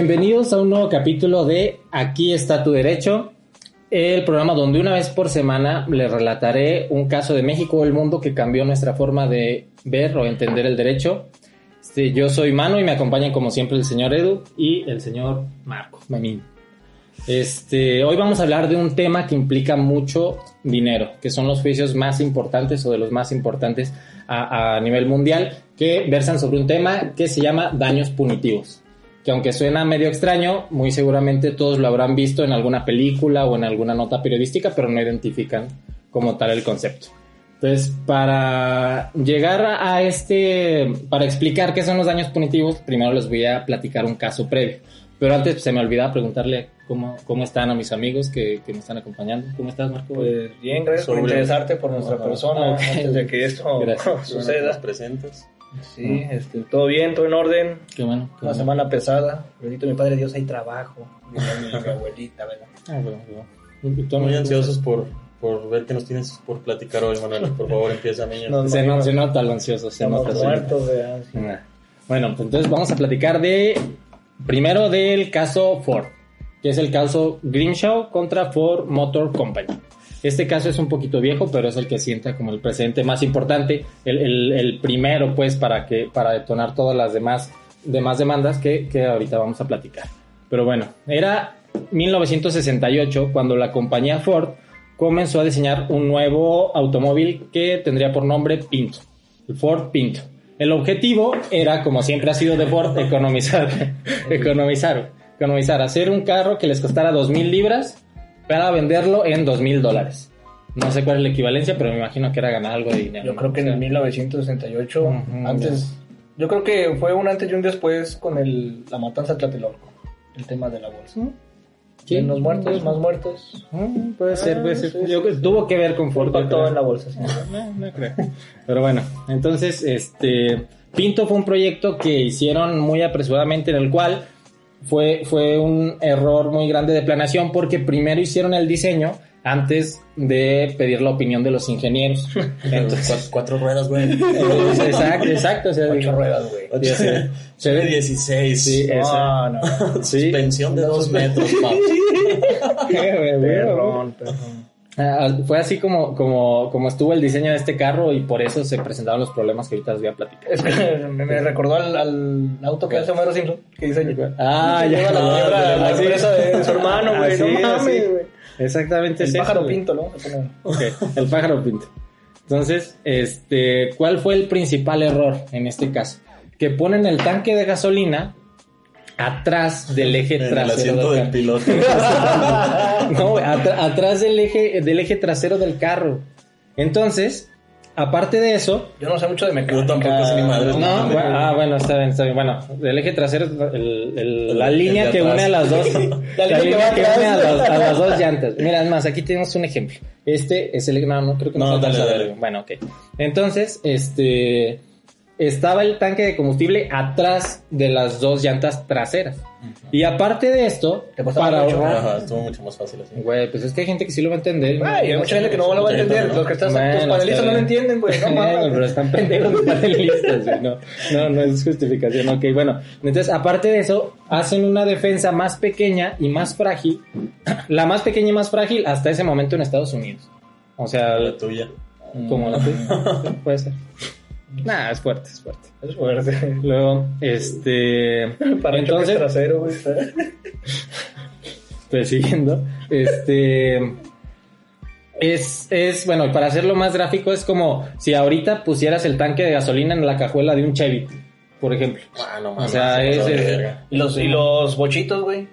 Bienvenidos a un nuevo capítulo de Aquí está tu derecho, el programa donde una vez por semana le relataré un caso de México o el mundo que cambió nuestra forma de ver o entender el derecho. Este, yo soy Mano y me acompañan como siempre el señor Edu y el señor Marco Mamín. Este, hoy vamos a hablar de un tema que implica mucho dinero, que son los juicios más importantes o de los más importantes a nivel mundial, que versan sobre un tema que se llama daños punitivos que aunque suena medio extraño, muy seguramente todos lo habrán visto en alguna película o en alguna nota periodística, pero no identifican como tal el concepto. Entonces, para llegar a este, para explicar qué son los daños punitivos, primero les voy a platicar un caso previo. Pero antes se me olvidaba preguntarle cómo, cómo están a mis amigos que, que me están acompañando. ¿Cómo estás, Marco? Pues bien, gracias por interesarte por nuestra Ajá. persona Ok. antes de que esto Gracias. suceda. presentes. Sí, este, todo bien, todo en orden. Qué bueno. qué Una bueno. semana pesada. Bendito mi padre Dios, hay trabajo. Mi, mi- mi abuelita, ¿verdad? Ah, bueno, bueno. ¿Y tú, Estoy muy ansiosos por, por ver qué nos tienes por platicar hoy, Manuel. Por favor, empieza, niño. No, Se, no- se nota lo ansioso, se nota. muertos. Sí. nota. Bueno, pues entonces vamos a platicar de, primero del caso Ford, que es el caso Grimshaw contra Ford Motor Company. Este caso es un poquito viejo, pero es el que sienta como el precedente más importante, el, el- primero pues para, que, para detonar todas las demás, demás demandas que, que ahorita vamos a platicar. Pero bueno, era 1968 cuando la compañía Ford comenzó a diseñar un nuevo automóvil que tendría por nombre Pinto, el Ford Pinto. El objetivo era, como siempre ha sido de Ford, economizar, economizar, economizar, hacer un carro que les costara 2.000 libras para venderlo en 2.000 dólares. No sé cuál es la equivalencia, pero me imagino que era ganar algo de dinero. Yo creo que en el 1968, Ujú, antes, yo creo que fue un antes y un después con el, la matanza de Tlatelolco, el tema de la bolsa. Sí. Menos muertos, más muertos. Mm, puede ser, puede ser. sí, Yo- sí, tuvo que ver con Ford. creo. en la bolsa. No, no creo. Pero bueno, entonces, este, Pinto fue un proyecto que hicieron muy apresuradamente en el cual fue, fue un error muy grande de planeación porque primero hicieron el diseño antes de pedir la opinión de los ingenieros. Entonces, Cuatro, cuatro ruedas, güey. exacto, exacto. O sea, Ocho ruedas, güey. Se ve 16. Sí. No, no. Sí. Suspensión de dos metros, papi. Perrón, perrón. Ah, fue así como, como, como estuvo el diseño de este carro y por eso se presentaron los problemas que ahorita les voy a platicar. Es que me, me recordó al, al auto que hace Homero Simpson, que dice Ah, que ya. lleva la, Ah, la, empresa de su hermano, güey. Así, No mames, güey. Exactamente El es eso, pájaro güey. pinto, ¿no? Se pone- Ok, el pájaro pinto. Entonces, este, ¿cuál fue el principal error en este caso? Que ponen el tanque de gasolina atrás del eje En el trasero del del piloto. No, güey, atra- atrás del eje, del eje trasero del carro. Entonces, aparte de eso, Yo no sé mucho de Yo mecánica. tampoco sé ni madres. no, bueno, ah, bueno, está bien, está bien. Bueno, del eje trasero, el- el- la El- el línea que atrás. une a las dos, la, línea que línea une a las, a las dos llantas. Mira, es más, aquí tenemos un ejemplo. Este es el, no, no creo que no, No, dale, dale. Bueno, ok. Entonces, este, estaba el tanque de combustible atrás de las dos llantas traseras. Y aparte de esto, Te para mucho. ahorrar, Ajá, estuvo mucho más fácil así. güey, pues es que hay gente que sí lo va a entender. Ay, hay mucha gente que no lo va a entender. Los que están, tus panelistas no lo entienden, güey. No mames. pero están pendejos los panelistas, güey. No, no, no es justificación. Ok, bueno. Entonces, aparte de eso, hacen una defensa más pequeña y más frágil. La más pequeña y más frágil hasta ese momento en Estados Unidos. O sea, La tuya. como la tuya. Puede ser. Nah, es fuerte, es fuerte. Es fuerte. Luego, este. Para entonces, trasero, güey. pues siguiendo, este es, es, bueno, para hacerlo más gráfico, es como si ahorita pusieras el tanque de gasolina en la cajuela de un Chevy, por ejemplo. Ah, no O sea, se es. Y los, y los bochitos, güey.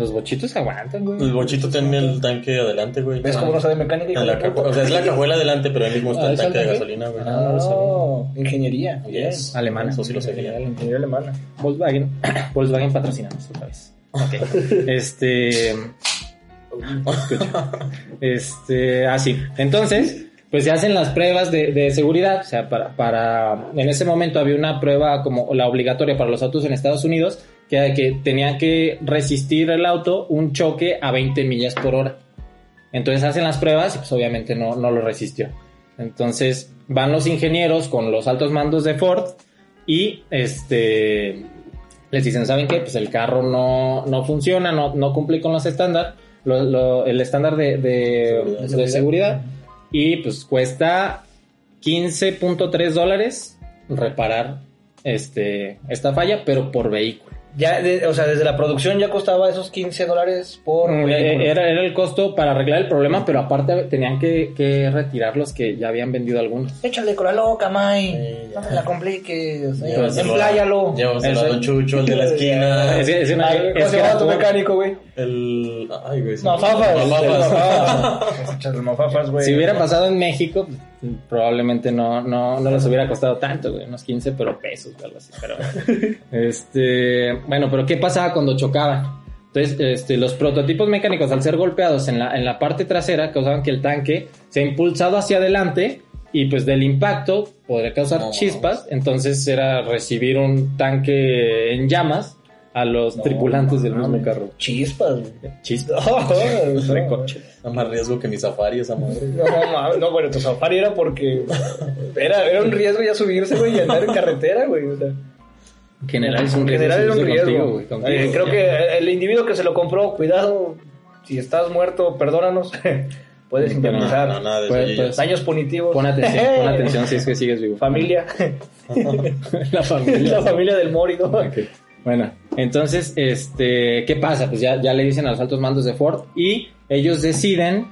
Los bochitos aguantan, güey. El bochito tiene el tanque adelante, güey. ¿Ves cómo no sabe mecánica? En la cajuela- o sea, es la cajuela adelante, pero ahí mismo está Ah, el ¿es el tanque de gasolina, güey. Ah, no lo sabía. Oh, ingeniería. Yes. Alemana. Eso sí lo. La ingeniería alemana. Volkswagen, Volkswagen patrocinamos otra vez. Ok. Este. Este, así. Entonces, pues se hacen las pruebas de, de seguridad. O sea, para, para. En ese momento había una prueba como la obligatoria para los autos en Estados Unidos, que, que tenía que resistir el auto un choque a 20 millas por hora. Entonces hacen las pruebas y pues obviamente no, no lo resistió. Entonces van los ingenieros con los altos mandos de Ford y este les dicen, ¿saben qué? Pues el carro no, no funciona, no, no cumple con los estándares, lo- lo- el estándar de, de- Seguridad. de seguridad, y pues cuesta 15.3 dólares reparar este, esta falla, pero por vehículo. Ya, de- o sea, desde la producción ya costaba esos 15 dólares por Mm, vehículo. Era, era el costo para arreglar el problema, pero aparte tenían que, que retirar los que ya habían vendido algunos. Échale con la loca, May. Sí, no te la compliques. eh, Empláyalo. Llévaselo a Don Chucho, el de la esquina. Es es una- Ay, es ¿Cómo se que llama era tu por- mecánico, güey? El. Ay, güey. Mafafas. Mafafas. Échale mafafas, güey. Si hubiera pasado en México, pues, probablemente no, no, no les hubiera costado tanto, güey, unos 15, pero pesos algo así. Pero, este, bueno, pero ¿qué pasaba cuando chocaban? Entonces, este, los prototipos mecánicos, al ser golpeados en la, en la parte trasera, causaban que el tanque se ha impulsado hacia adelante y pues del impacto podría causar No, chispas. Entonces era recibir un tanque en llamas a los No, tripulantes del mismo carro. Chispas, güey. Chispas. No, no, Recoche. Da más riesgo que mi safari esa madre. No, no, bueno, tu safari era porque era, era un riesgo ya subirse, güey, y andar en carretera, güey. O sea, En general es un en riesgo. general era un riesgo. contigo, güey, contigo. Eh, creo que el individuo que se lo compró, cuidado, si estás muerto, perdónanos. Puedes indemnizar. No, nada de eso. Pues- pues- Daños punitivos. Pon atención, pon atención si es que sigues vivo. Familia. La familia. La familia del Mori, ¿no? Bueno, entonces, este, ¿qué pasa? Pues ya, ya le dicen a los altos mandos de Ford y ellos deciden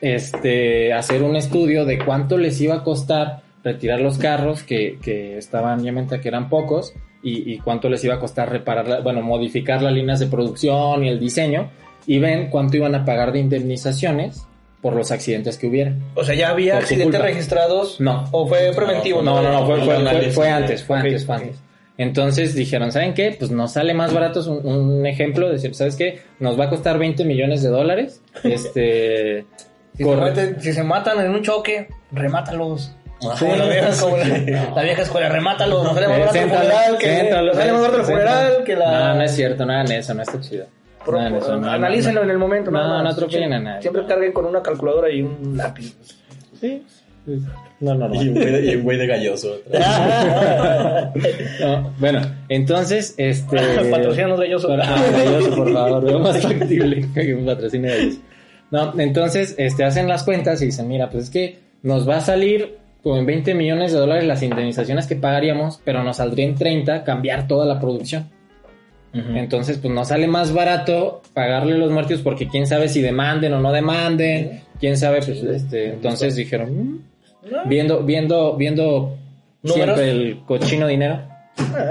este, hacer un estudio de cuánto les iba a costar retirar los carros que, que estaban, obviamente, que eran pocos, y, y cuánto les iba a costar reparar, la- bueno, modificar las líneas de producción y el diseño, y ven cuánto iban a pagar de indemnizaciones por los accidentes que hubiera. O sea, ya había accidentes registrados. No. O fue preventivo. No, no, no, fue, fue- antes, fue antes, fue antes. Entonces dijeron, ¿saben qué? Pues nos sale más barato, un, un ejemplo, decir, ¿sabes qué? Nos va a costar 20 millones de dólares. Este... Si se, corre- meten- si se matan en un choque, remátalos. Ah, la vieja, como la, la vieja escuela, sale más Eh, funeral que, sale más barato el siéntalo. funeral que la. No, no es cierto, no hagan eso, no está chido. Pro- No eso, no, no, analícenlo no. en el momento. No, nada no más. atropellen a nadie. Siempre carguen con una calculadora y un lápiz. Sí. No, no, Y un güey de, y un güey de galloso. No, bueno, entonces, este... Patrocínanos galloso. Para- ah, galloso, por favor, veo más factible que un patrocinio de ellos. No, entonces, este, hacen las cuentas y dicen, mira, pues es que nos va a salir como en 20 millones de dólares las indemnizaciones que pagaríamos, pero nos saldría en 30 cambiar toda la producción. Entonces, pues nos sale más barato pagarle los muertos porque quién sabe si demanden o no demanden, quién sabe, pues, este, entonces dijeron, Viendo, viendo, viendo ¿Números? siempre el cochino dinero,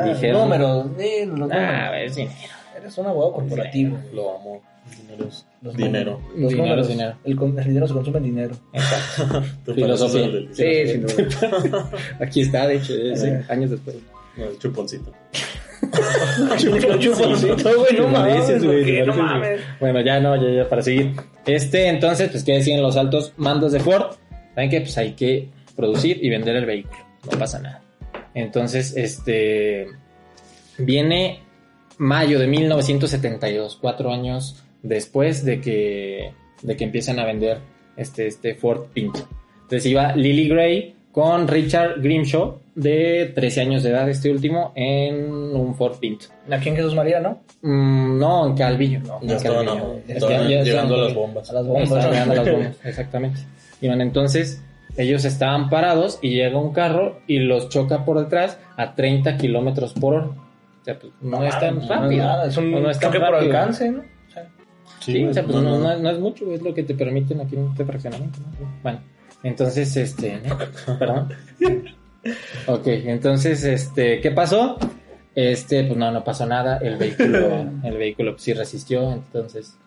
dijeron, Números. los ah, números. es dinero. Eres un abogado corporativo. Lo amo. Dinero es Los dinero. Los Dinero números. dinero. El, dinero se consume en dinero. Exacto. Filosofía. Sí, sin duda. Aquí está, de hecho, eh, sí, años después. No, el chuponcito. Chupo- chuponcito. Bueno, ya no, ya, ya, para seguir. Este, entonces, pues, ¿qué decían los altos mandos de Ford? ¿Saben qué? Pues hay que producir y vender el vehículo. No pasa nada. Entonces, este. Viene mayo de 1972, cuatro años después de que, de que empiezan a vender este, este Ford Pinto. Entonces iba Lily Gray con Richard Grimshaw, de 13 años de edad, este último, en un Ford Pinto. Aquí en Jesús María, ¿no? Mm, no, en Calvillo. No, Ya en Calvillo. no, llegando a las bombas. A las Estaban bombas. llegando a las bombas, exactamente. Y bueno, entonces ellos estaban parados y llega un carro y los choca por detrás a 30 kilómetros por hora. O sea, pues, no, es tan No, rápido. nada, es un No es choque por alcance, ¿no? O sea, Sí, o sea, pues no, no, no. no es- no es mucho, es lo que te permiten aquí en este fraccionamiento. ¿no? Bueno, entonces, este, perdón. Ok, entonces, este, ¿qué pasó? Este, pues no, no pasó nada. El vehículo, el vehículo pues, sí resistió, entonces.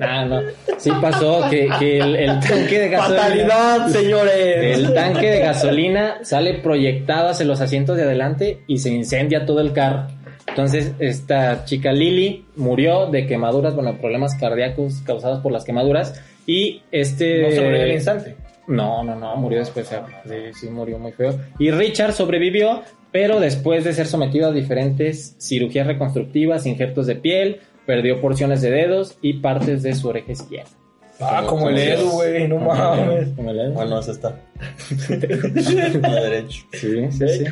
Ah, no. Sí pasó que, que el, el tanque de gasolina. ¡Fatalidad, señores! El tanque de gasolina sale proyectado hacia los asientos de adelante y se incendia todo el carro. Entonces, esta chica Lily murió de quemaduras, bueno, problemas cardíacos causados por las quemaduras. Y este. No sobrevivió al instante. No, no, no, murió después. sí, murió muy feo. Y Richard sobrevivió, pero después de ser sometido a diferentes cirugías reconstructivas, injertos de piel, perdió porciones de dedos y partes de su oreja izquierda. Ah, como el Edu, güey, no mames. Como el Edu. Ah, no, esa está. A la derecha. Sí, sí, sí.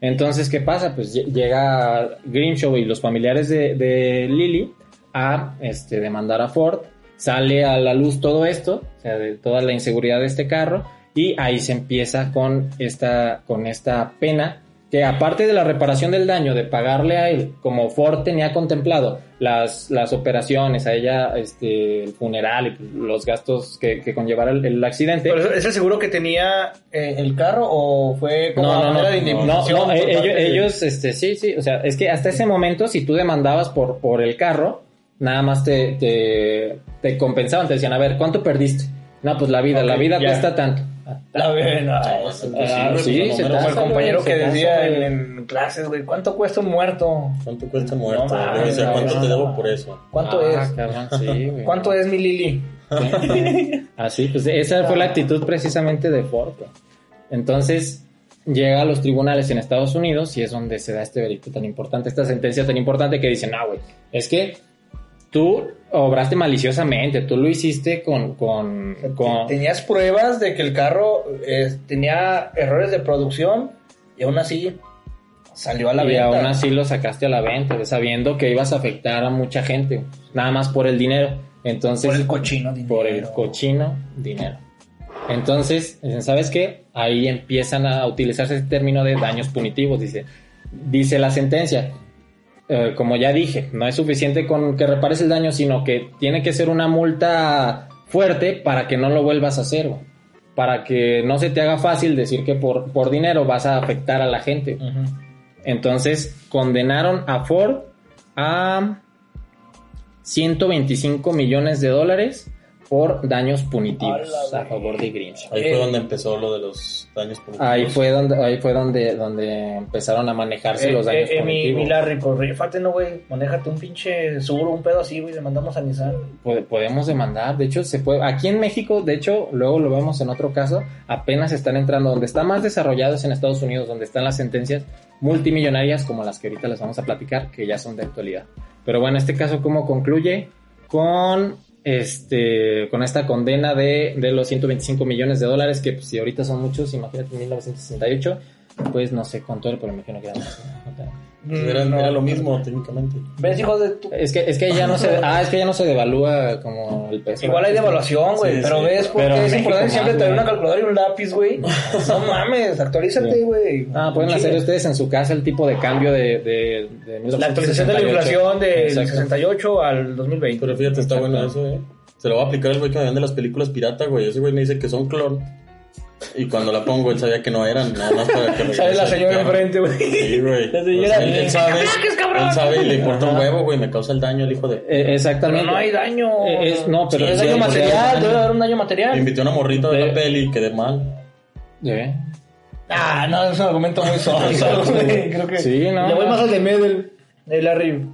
Entonces, ¿qué pasa? Pues lle- llega Grimshaw y los familiares de, de Lily a este, demandar a Ford. Sale a la luz todo esto, o sea, de toda la inseguridad de este carro, y ahí se empieza con esta, con esta pena que aparte de la reparación del daño, de pagarle a él, como Ford tenía contemplado las, las operaciones, a ella este, el funeral y los gastos que, que conllevara el, el accidente. ¿Pero ¿Es el seguro que tenía eh, el carro o fue como No, no, no, manera de indemnización no, eh, ellos, de- ellos, este, sí, sí, o sea, es que hasta ese momento, si tú demandabas por, por el carro, nada más te, te, te compensaban, te decían, a ver, ¿cuánto perdiste? No, pues la vida, la vida ya. cuesta tanto. La pues, Ah, pues, sí, se Como el compañero que se decía en, clases, güey, ¿cuánto cuesta un muerto? ¿Cuánto cuesta muerto? No mames, Debe ser, ¿Cuánto te debo por eso? ¿Cuánto Ah, es? cabrón, sí, güey. ¿Cuánto es mi Lili? Así, pues esa fue la actitud precisamente de Ford. güey. Entonces llega a los tribunales en Estados Unidos y es donde se da este veredicto tan importante, esta sentencia tan importante que dicen, ah, güey, es que tú obraste maliciosamente, tú lo hiciste con... con, con Tenías pruebas de que el carro eh, tenía errores de producción y aún así salió a la y venta. aún así lo sacaste a la venta, sabiendo que ibas a afectar a mucha gente, nada más por el dinero. Entonces, por el cochino dinero. por el cochino dinero. Entonces, ¿sabes qué? Ahí empiezan a utilizarse ese término de daños punitivos, dice. Dice la sentencia, eh, como ya dije, no es suficiente con que repares el daño, sino que tiene que ser una multa fuerte para que no lo vuelvas a hacer, güey. para que no se te haga fácil decir que por, por dinero vas a afectar a la gente. Entonces condenaron a Ford a 125 millones de dólares por daños punitivos a favor de Grinch. Ahí Eh, fue donde empezó lo de los daños punitivos. Ahí fue donde, ahí fue donde, donde empezaron a manejarse Eh, los daños eh, eh, mi, punitivos. mi Larry, pues rífate, no, güey. Manéjate un pinche seguro, un pedo así, güey. Le mandamos a Nissan. Pod- podemos demandar, de hecho se puede, aquí en México, de hecho, luego lo vemos en otro caso, apenas están entrando, donde está más desarrollado es en Estados Unidos, donde están las sentencias multimillonarias como las que ahorita les vamos a platicar, que ya son de actualidad. Pero bueno, este caso, ¿cómo concluye? Con este, con esta condena de, de los 125 millones de dólares, que pues, si ahorita son muchos, imagínate en 1968, pues no sé era, pero me imagino que era más. ¿no? Era, No, era lo mismo, técnicamente. ¿Ves, hijo de tu... Es que, es que ya no se, ah, es que ya no se devalúa como el peso. Igual hay devaluación, güey, Sí, pero sí. ves por Pero qué en es importante siempre tener una calculadora y un lápiz, güey. No mames, actualízate, Sí. güey. Ah, pueden Chile. hacer ustedes en su casa el tipo de cambio de, de, de La actualización de la 1968. inflación del Exacto. 68 al 2020. Pero fíjate, está Exacto. bueno eso, eh. Se lo va a aplicar el güey que me vende las películas pirata, güey. Ese güey me dice que son clon. Y cuando la pongo, él sabía que no eran, nada más para que Sale la señora enfrente, güey. Sí, güey. La señora, Pues él, él sabe, él sabe y le importa un huevo, güey. Me causa el daño el hijo de... Eh, Pero exactamente. no hay daño. Eh, es- no, pero es sí daño hay- material, debe haber un daño Me material. invitó a una morrita De- la peli y quedé mal. ¿Eh? Ah, no, es un argumento muy sólido, güey. Creo que. Sí, no. Le voy más al de Medel. El Larry.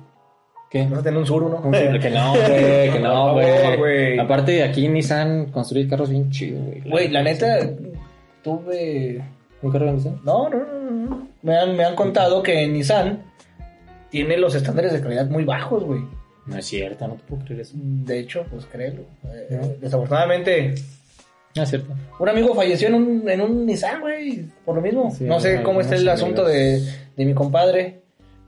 ¿Qué? Vas a tener un suru, ¿no? Que no, güey, que no, güey. Aparte de aquí Nissan construye carros bien chidos, güey. Güey, la neta, tuve. ¿Un carro de Nissan? No, no, no, no. Me han, me han contado que Nissan tiene los estándares de calidad muy bajos, güey. No es cierto, no te puedo creer eso. De hecho, pues créelo. Eh. Desafortunadamente, No es cierto. un amigo falleció en un, en un Nissan, güey, por lo mismo. Sí, no sé no, cómo no está el asunto de, de mi compadre,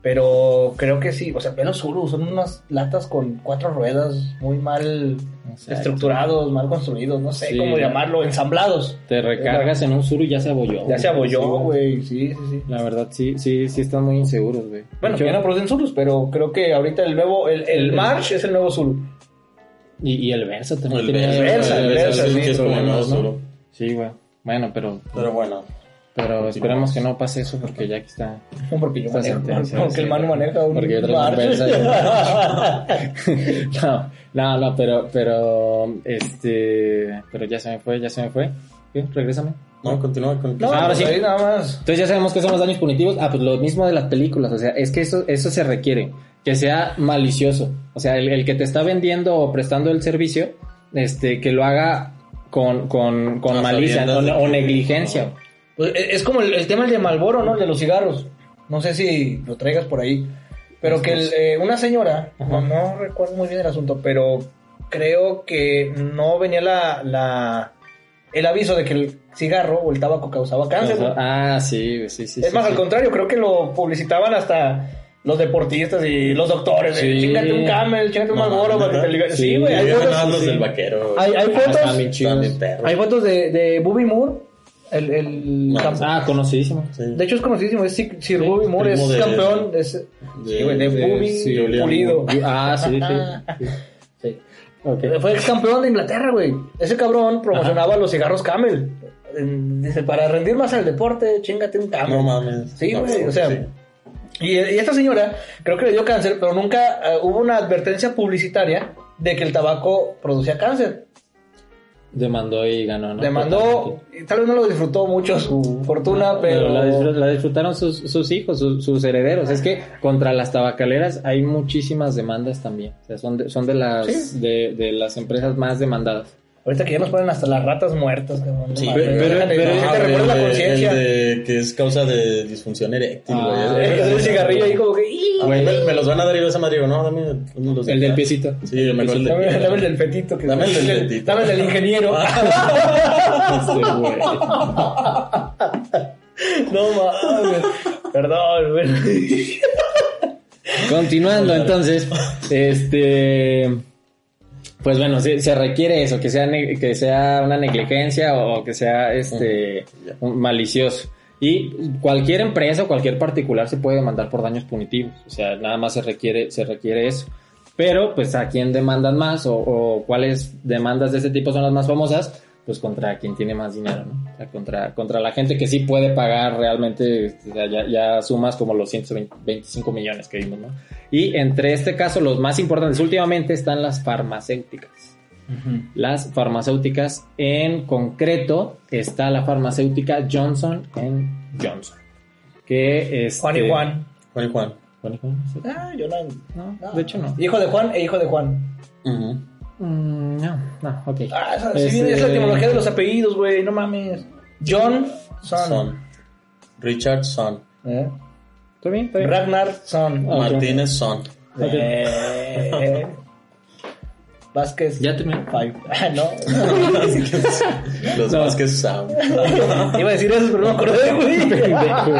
pero creo que sí. O sea, ve los Zuru, son unas latas con cuatro ruedas, muy mal Exacto. estructurados, mal construidos, no sé Sí, cómo ya. llamarlo, ensamblados. Te recargas en un Suru y ya se abolló. Ya se abolló, Sí, güey, sí, sí, sí. La verdad, sí, sí, sí están muy inseguros, güey. Bueno, hecho, no producen Zulus, pero creo que ahorita el nuevo, el, el El- March es el nuevo Zulu. y, y el Versa también El Versa, el Versa, sí, es como el problemas, nuevo ¿no? Zuru. Sí, güey. Bueno, pero, Pero bueno. Pero esperemos que no pase eso porque ya aquí está. Porque yo manejo, sentencia, porque sí. el Manu maneja un Porque yo no, no, no, pero, pero, este, pero ya se me fue, ya se me fue. ¿Qué? Regrésame. No, continúa con... No, Ahora sí. nada más. Entonces ya sabemos que son los daños punitivos. Ah, pues lo mismo de las películas. O sea, es que eso, eso se requiere. Que sea malicioso. O sea, el, el que te está vendiendo o prestando el servicio, este, que lo haga con, con, con A malicia o, o que- negligencia. Pues, e- es como el, el tema el de Malboro, ¿no? El de los cigarros. No sé si lo traigas por ahí. Pero que el, eh, una señora, no, no recuerdo muy bien el asunto, pero creo que no venía la, la, el aviso de que el cigarro o el tabaco causaba cáncer. güey. Ah, sí, sí, sí. es sí, más, sí. al contrario, creo que lo publicitaban hasta los deportistas y los doctores. Sí. Chíngate un camel, chíngate un No, Marlboro para que te Sí, Sí, güey. Hay fotos, los sí. del vaquero. hay, hay fotos, hay fotos de, de Bobby Moore. El, el Ah, conocidísimo. Sí. De hecho es conocidísimo, es Sir, Sir Sí, Bobby Moore, es de- campeón es, de- sí, güey, de, de- Bobby sí, Julian pulido. Ah, sí, sí. Sí. Fue ex campeón de Inglaterra, güey. Ese cabrón promocionaba los cigarros Camel. Dice, para rendir más al deporte, chingate un Camel. No mames. Sí, No, güey, o sea. y esta señora, creo que le dio cáncer, pero nunca eh, hubo una advertencia publicitaria de que el tabaco producía cáncer. Demandó y ganó, ¿no? Demandó, tal vez no lo disfrutó mucho su fortuna, pero. la, disfr- la disfrutaron sus, sus hijos, sus, sus herederos. Es que contra las tabacaleras hay muchísimas demandas también. O sea, son de, son de las Sí. de, de las empresas más demandadas. Ahorita que ya nos ponen hasta las ratas muertas, cabrón. Sí, pero- pero- no, Ah, te el recuerda la conciencia. El de que es causa de disfunción eréctil, Ah, güey. Es que es el cigarrillo ahí como que. ¡ih! A mí me, me los van a dar y yo esa madre digo, no, dame, dame los de El del piecito. Sí, yo me acuerdo el Dame, del dame el del fetito. Que Dame el del fetito. Dame el del ingeniero. Güey. no mames. Perdón, güey. Continuando entonces, este pues bueno, se, se requiere eso, que sea que sea una negligencia o que sea este un malicioso. Y cualquier empresa o cualquier particular se puede demandar por daños punitivos, o sea, nada más se requiere se requiere eso. Pero pues a quién demandan más o, o cuáles demandas de ese tipo son las más famosas, pues contra quien tiene más dinero, ¿no? O sea, contra, contra la gente que sí puede pagar realmente, o sea, ya, ya sumas como los 125 millones que vimos, ¿no? Y entre este caso, los más importantes últimamente están las farmacéuticas. Las farmacéuticas, en concreto, está la farmacéutica Johnson Johnson. Que es. Juan y Juan. Juan y Juan. Juan y Juan, ¿sí? Ah, yo no. No, no. de hecho no. Hijo de Juan e hijo de Juan. Mm, no, no, ok. Ah, esa, Este- es la etimología de los apellidos, güey. No mames. John Son. Son. Richard Son. ¿Eh? ¿Está bien? ¿Está bien? Ragnar Son. Ah. Martínez Son. Eh, Vázquez. Ya terminé. Five. Ah, no. Los No. Vázquez Sound. Iba a decir eso, pero no me acordé, güey. Pendejo.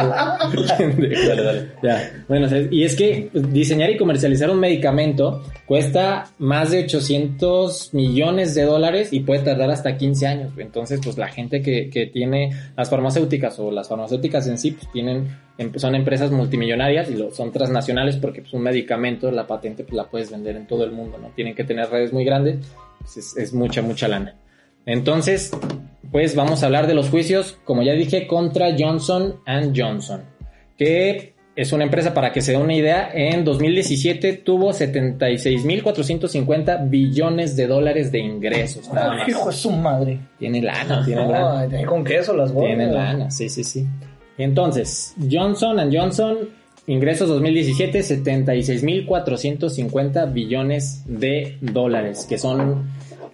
Dale, dale. Ya, bueno, y es que diseñar y comercializar un medicamento cuesta más de 800 millones de dólares y puede tardar hasta 15 años. Entonces, pues la gente que, que tiene las farmacéuticas o las farmacéuticas en sí, pues tienen, em- son empresas multimillonarias y lo, son transnacionales porque pues, un medicamento, la patente, pues la puedes vender en todo el mundo, ¿no? Tienen que tener redes muy grandes, pues, es, es mucha, mucha lana. Entonces, pues vamos a hablar de los juicios, como ya dije, contra Johnson Johnson, que es una empresa, para que se dé una idea, en 2017 tuvo 76.450 billones de dólares de ingresos. Ay, hijo de su madre. Tiene lana, tiene lana. Con queso las bolas. Tiene lana, sí, sí, sí. Entonces, Johnson Johnson, ingresos 2017, 76.450 billones de dólares, que son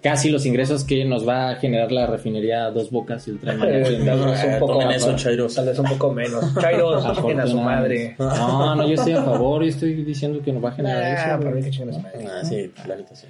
casi los ingresos que nos va a generar la refinería Dos Bocas y Ultramar. Eh, tal vez un Eh, poco tomen más, eso, chairos. Tal vez un poco menos. Chairos, a su madre. No, no, yo estoy a favor, yo estoy diciendo que nos va a generar Ah, eso. para güey. mí que chinguen a su madre. Ah, sí, sí.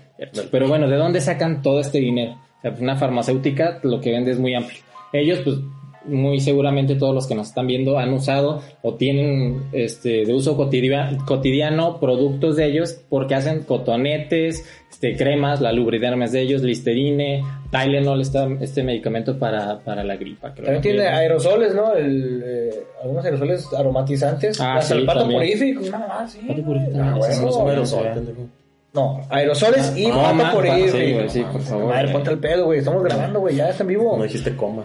Pero bueno, ¿de dónde sacan todo este dinero? O sea, pues una farmacéutica lo que vende es muy amplio. Ellos, pues, muy seguramente todos los que nos están viendo han usado o tienen este de uso cotidia- cotidiano productos de ellos porque hacen cotonetes, este, cremas, la lubridermes de ellos, Listerine, Tylenol, esta- este medicamento para, para la gripa. creo También tiene aerosoles, ¿no? El, eh, algunos aerosoles aromatizantes. Ah, Hasta sí, el pato. No, ah, sí. Pato purific, Ah, bueno. sí, No aerosol. No, aerosoles y Ah, pato sí, güey, sí, por favor, Madre, güey. ponte el pedo, güey. Estamos grabando, güey. Ya está en vivo. No dijiste coma.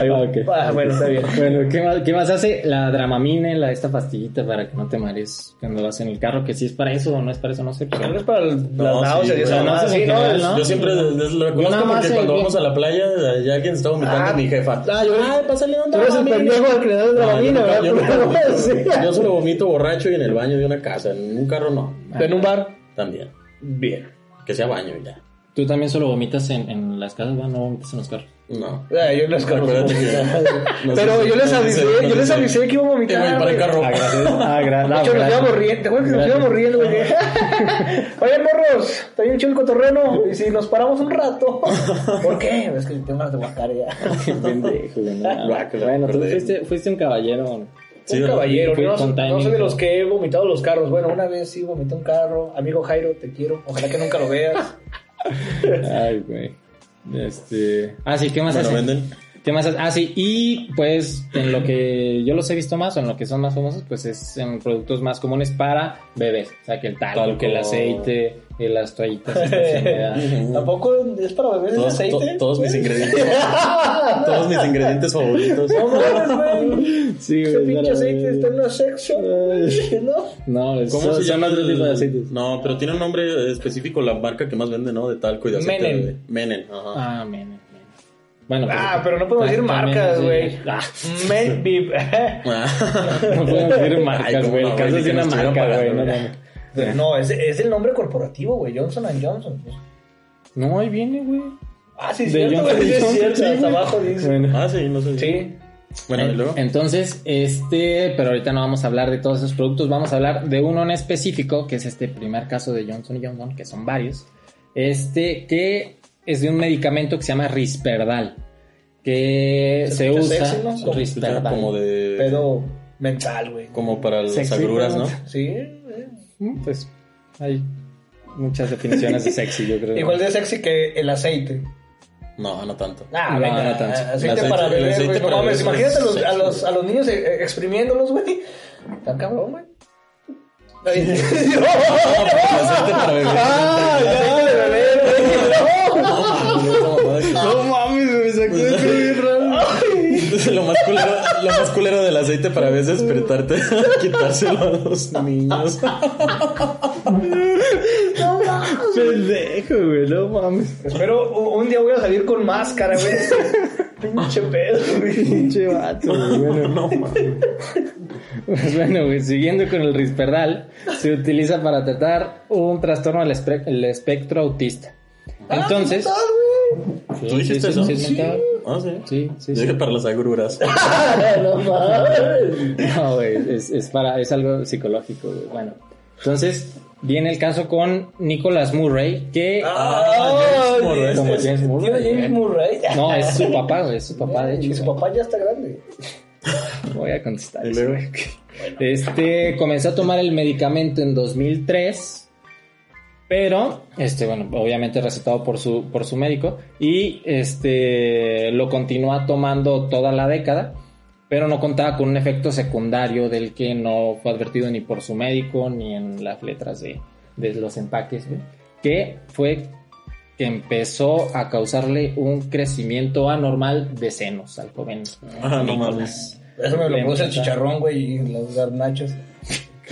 Ahí va. Ah. Ah, bueno, está bien. Bueno, ¿qué más, qué más hace? La dramamine, la, esta pastillita para que no te marees cuando vas en el carro, que si es para eso o no es para eso, no sé. pero- vez para el- No, Es-. Yo siempre lo Yo conozco nada más porque cuando vamos a la playa, ya alguien está vomitando Ah, mi jefa. Ah, yo Ay, pásale un Tú eres el pendejo que le das dramamine, yo solo vomito borracho y en el baño de una casa. En un carro no. En un bar. También. Bien. Que sea baño y ya. Tú también solo vomitas en, en las casas, no vomitas en los carros. No. Ah, yo. Acuérdate que- no Pero yo les no sé- avisé, no yo les avisé que iba a vomitar. Me para el carro. Ah, gracias. Ah, gra- De no, hecho, nos gracias. íbamos riendo, ¿te nos Gracias. íbamos riendo, güey? Oye, morros, está bien chido el cotorreno. Y si nos paramos un rato. ¿Por qué? Es que tengo ganas de guacar ya. Qué pendejo, no. Bueno, tú fuiste, fuiste un caballero. Sí, un caballero, Fui no, no timing, soy de ¿no? los que he vomitado los carros. Bueno, una vez sí vomité un carro. Amigo Jairo, te quiero. Ojalá que nunca lo veas. Ay, güey. Este. Ah, sí, ¿qué más Bueno, hacen? venden. ¿Qué más? Ah, sí, y pues en lo que yo los he visto más, o en lo que son más famosos, pues es en productos más comunes para bebés. O sea, que el Talco. que el aceite, que las toallitas. y. ¿Tampoco es para beber el Todos, aceite? to- todos mis ingredientes. todos mis ingredientes favoritos. No mames, güey. sí, Ese güey. pinche aceite está en la sección. ¿No? No, es- ¿Cómo se llama? otro el- tipo de aceites. No, pero tiene un nombre específico la marca que más vende, ¿no? De talco y de aceite. Menen. de- Menen, ajá. Ah, men, men. Bueno, pues, Ah, pero no podemos decir marcas, güey. Ah, Men Beep. no podemos decir marcas, güey. no, El caso es una marca, güey. No, es, es el nombre corporativo, güey. Johnson Johnson. no, ahí viene, güey. Ah, sí, De cierto, Johnson güey. sí, Es Johnson, cierto. sí, Hasta abajo dice. Bueno. Ah, sí, no sé. Sí. Bueno, luego. Entonces, este, pero ahorita no vamos a hablar de todos esos productos, vamos a hablar de uno en específico, que es este primer caso de Johnson Johnson, que son varios. Este, que es de un medicamento que se llama Risperdal, que Se usa sexy, ¿no? Risperdal. Como de. Pedo mental, güey. Como para las Sexy, agruras, ¿no? Sí. eh. Mm, Pues hay muchas definiciones de sexy, yo creo. Igual de sexy que el aceite. No, no tanto. Ah, No, venga, no tanto. aceite, para beber, aceite güey. No para mames, beber imagínate los, a, los, a los niños eh, exprimiéndolos, güey. Tan cabrón, güey. Ay, El aceite para beber. Ah, ya, de beber, güey. No lo más culero, lo más culero del aceite para veces es despertarte a quitárselo a los niños. Pendejo, güey, no mames. Espero un día voy a salir con máscara, güey. Pinche pedo, güey. Pinche vato, güey. Bueno, No mames. Pues bueno, güey, siguiendo con el Risperdal, se utiliza para tratar un trastorno del espe- el espectro autista. Entonces, sí, ¿Tú dijiste sí, sí, eso? sí, es mental. Ah, sí. Sí, sí, Yo sí. dije para las agruras. No mames. No, güey, es, es para, es algo psicológico, güey. Bueno, entonces viene el caso con Nicholas Murray, que Ah, James Murray. como es- James es- Murray. tío James Murray. no, es su papá, güey, es su papá, de hecho. Y su güey. papá ya está grande. Voy a contestar. Eso, güey. Este comenzó a tomar el medicamento en 2003, pero este bueno, obviamente recetado por su por su médico y este lo continúa tomando toda la década, pero no contaba con un efecto secundario del que no fue advertido ni por su médico ni en las letras de, de los empaques, güey, que fue que empezó a causarle un crecimiento anormal de senos al joven. Ah, no mames. Eso me lo produce el chicharrón, güey, y los garnachos.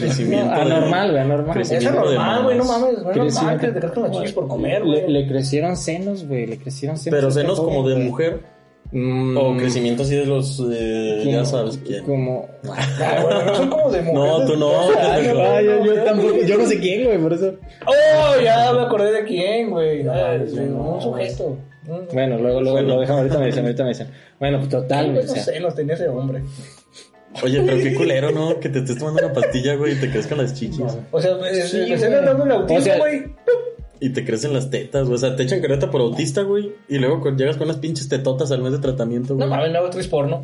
Crecimiento. No, anormal, güey, anormal. Es anormal, güey, no mames. No es normal Crecimiento. que te crezcan las chichis por comer, Le, güey. le crecieron senos, güey, le crecieron senos. Pero este senos como joven, de mujer. Mm, O crecimiento así de los. eh, ya sabes quién. Como... Ah, güey, no son como de mujer. No, tú no. Ay, pendejo. no, yo, yo no, tampoco, yo no sé quién, güey, por eso. Oh, ya me acordé de quién, güey. No, Ah, no, un sujeto. Bueno, luego, luego Bueno. lo dejamos, ahorita me dicen, ahorita me dicen. Bueno, pues total, Qué güey, o buenos sea, senos tenía ese hombre. Oye, pero qué culero, ¿no? Que te estés tomando una pastilla, güey, y te crezcan las chichis. O sea, me, Sí, me están dando el autismo, O sea- güey. Y te crecen las tetas, güey. O sea, te echan careta por autista, güey. Y luego llegas con unas pinches tetotas al mes de tratamiento, No güey. mames, no hago actriz porno.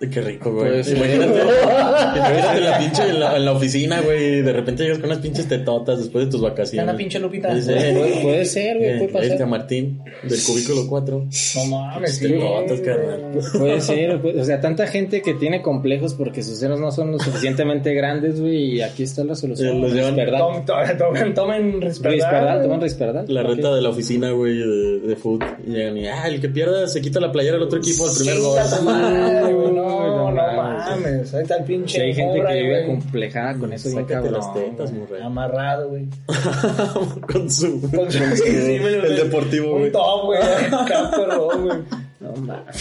Qué rico, güey. Pues, Imagínate, imagínate la pinche, en la, en la oficina, güey, de repente llegas con unas pinches tetotas después de tus vacaciones. Una pinche Lupita. Puede- puede ser, güey, puede pasar. Erika Martín, del cubículo 4. No mames, sí. Tetotas, carnal. puede ser, puede- o sea, tanta gente que tiene complejos porque sus senos no son lo suficientemente grandes, güey, y aquí está la solución. Eh, los llevan- Risperdal. Tom- to- Tomen, tomen Risperdal. La Ok. reta de la oficina, güey, de, de food. Y llegan y, ah, el que pierda se quita la playera al otro equipo al primer gol. No, No no mames. Ahí está el pinche. Sí, hay gente Murray, que vive complejada con eso bien cabrón. las tetas, güey. Amarrado, güey. con su. Con su- el deportivo, Un güey. top, güey. Güey. No mames.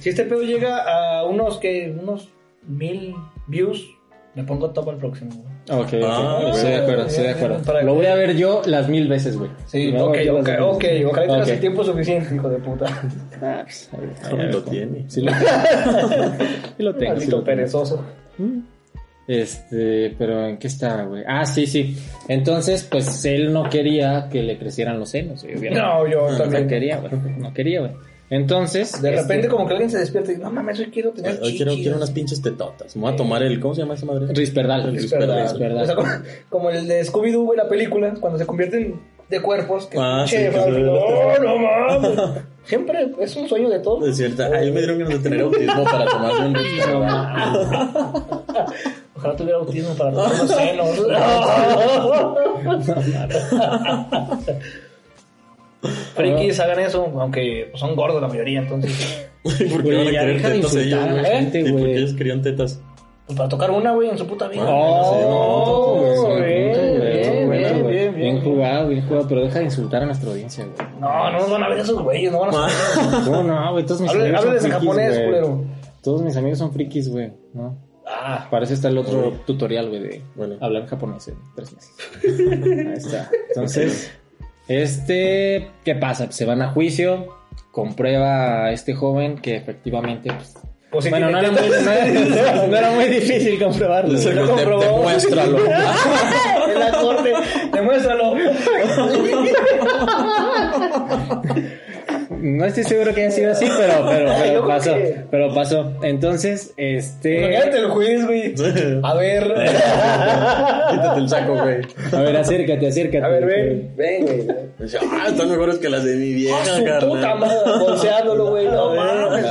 Si este pedo llega a unos que unos mil views Me pongo top al próximo. güey. Ok, ok, Ah, estoy de acuerdo, estoy de acuerdo. Para Lo voy a ver yo las mil veces, güey. Sí, ok, ok, ok. Ojalá tengas el tiempo suficiente, hijo de puta. Ah, pues, ahí- ahí Ah, lo tiene. Sí lo tengo. Sí lo tengo. sí tengo. perezoso. Este, pero ¿en qué estaba, güey? Ah, sí, sí. Entonces, pues él no quería que le crecieran los senos, güey. No, yo No también. quería, güey. No quería, güey. Entonces. De repente, este, como que alguien se despierta y dice, no mames, hoy quiero tener Hoy quiero, chichis". quiero unas pinches tetotas. Me voy a tomar el. ¿Cómo se llama esa madre? Risperdal. Risperdal. O sea, como, como el de Scooby-Doo, güey, la película, cuando se convierten de cuerpos. Que Ah, sí, que Fabio, se- no, no mames. Siempre es un sueño de todos. Es cierto. Ay, me dieron ganas de tener autismo para tomarme un Risperdal. Ojalá tuviera autismo para todos los senos. frikis hagan eso, aunque son gordos la mayoría, entonces. ¿Por qué van ellos? Gente, ¿Y por qué ellos querían tetas? Pues para tocar una, güey, en su puta vida. Oh, bien, bien, bien, bien. jugado, bien jugado, pero deja de insultar a nuestra audiencia, güey. No, no nos van a ver esos güeyes, no van a saber. No, no, güey, todos mis amigos. En japonés, culero. Todos mis amigos son frikis, güey, ¿no? Ah, parece estar el otro tutorial, güey, de hablar japonés en tres meses. Ahí está. Entonces, este, ¿qué pasa? Pues se van a juicio, comprueba a este joven que efectivamente, pues, Pues bueno, no era, muy, tetas. no, era, no era muy difícil comprobarlo. Se güey. lo de- comprobó. Demuéstralo. en la corte, demuéstralo. No estoy seguro que haya sido así, pero, pero, pero pasó. que- Pero pasó. Entonces, este. Imagínate el juez, güey. A ver. Quítate el saco, güey. A ver, acércate, acércate. A ver, ven. Ven, güey. Ah, están mejores que las de mi vieja, ¡Ah, carnal. puta madre! Bolseándolo, güey. No mames,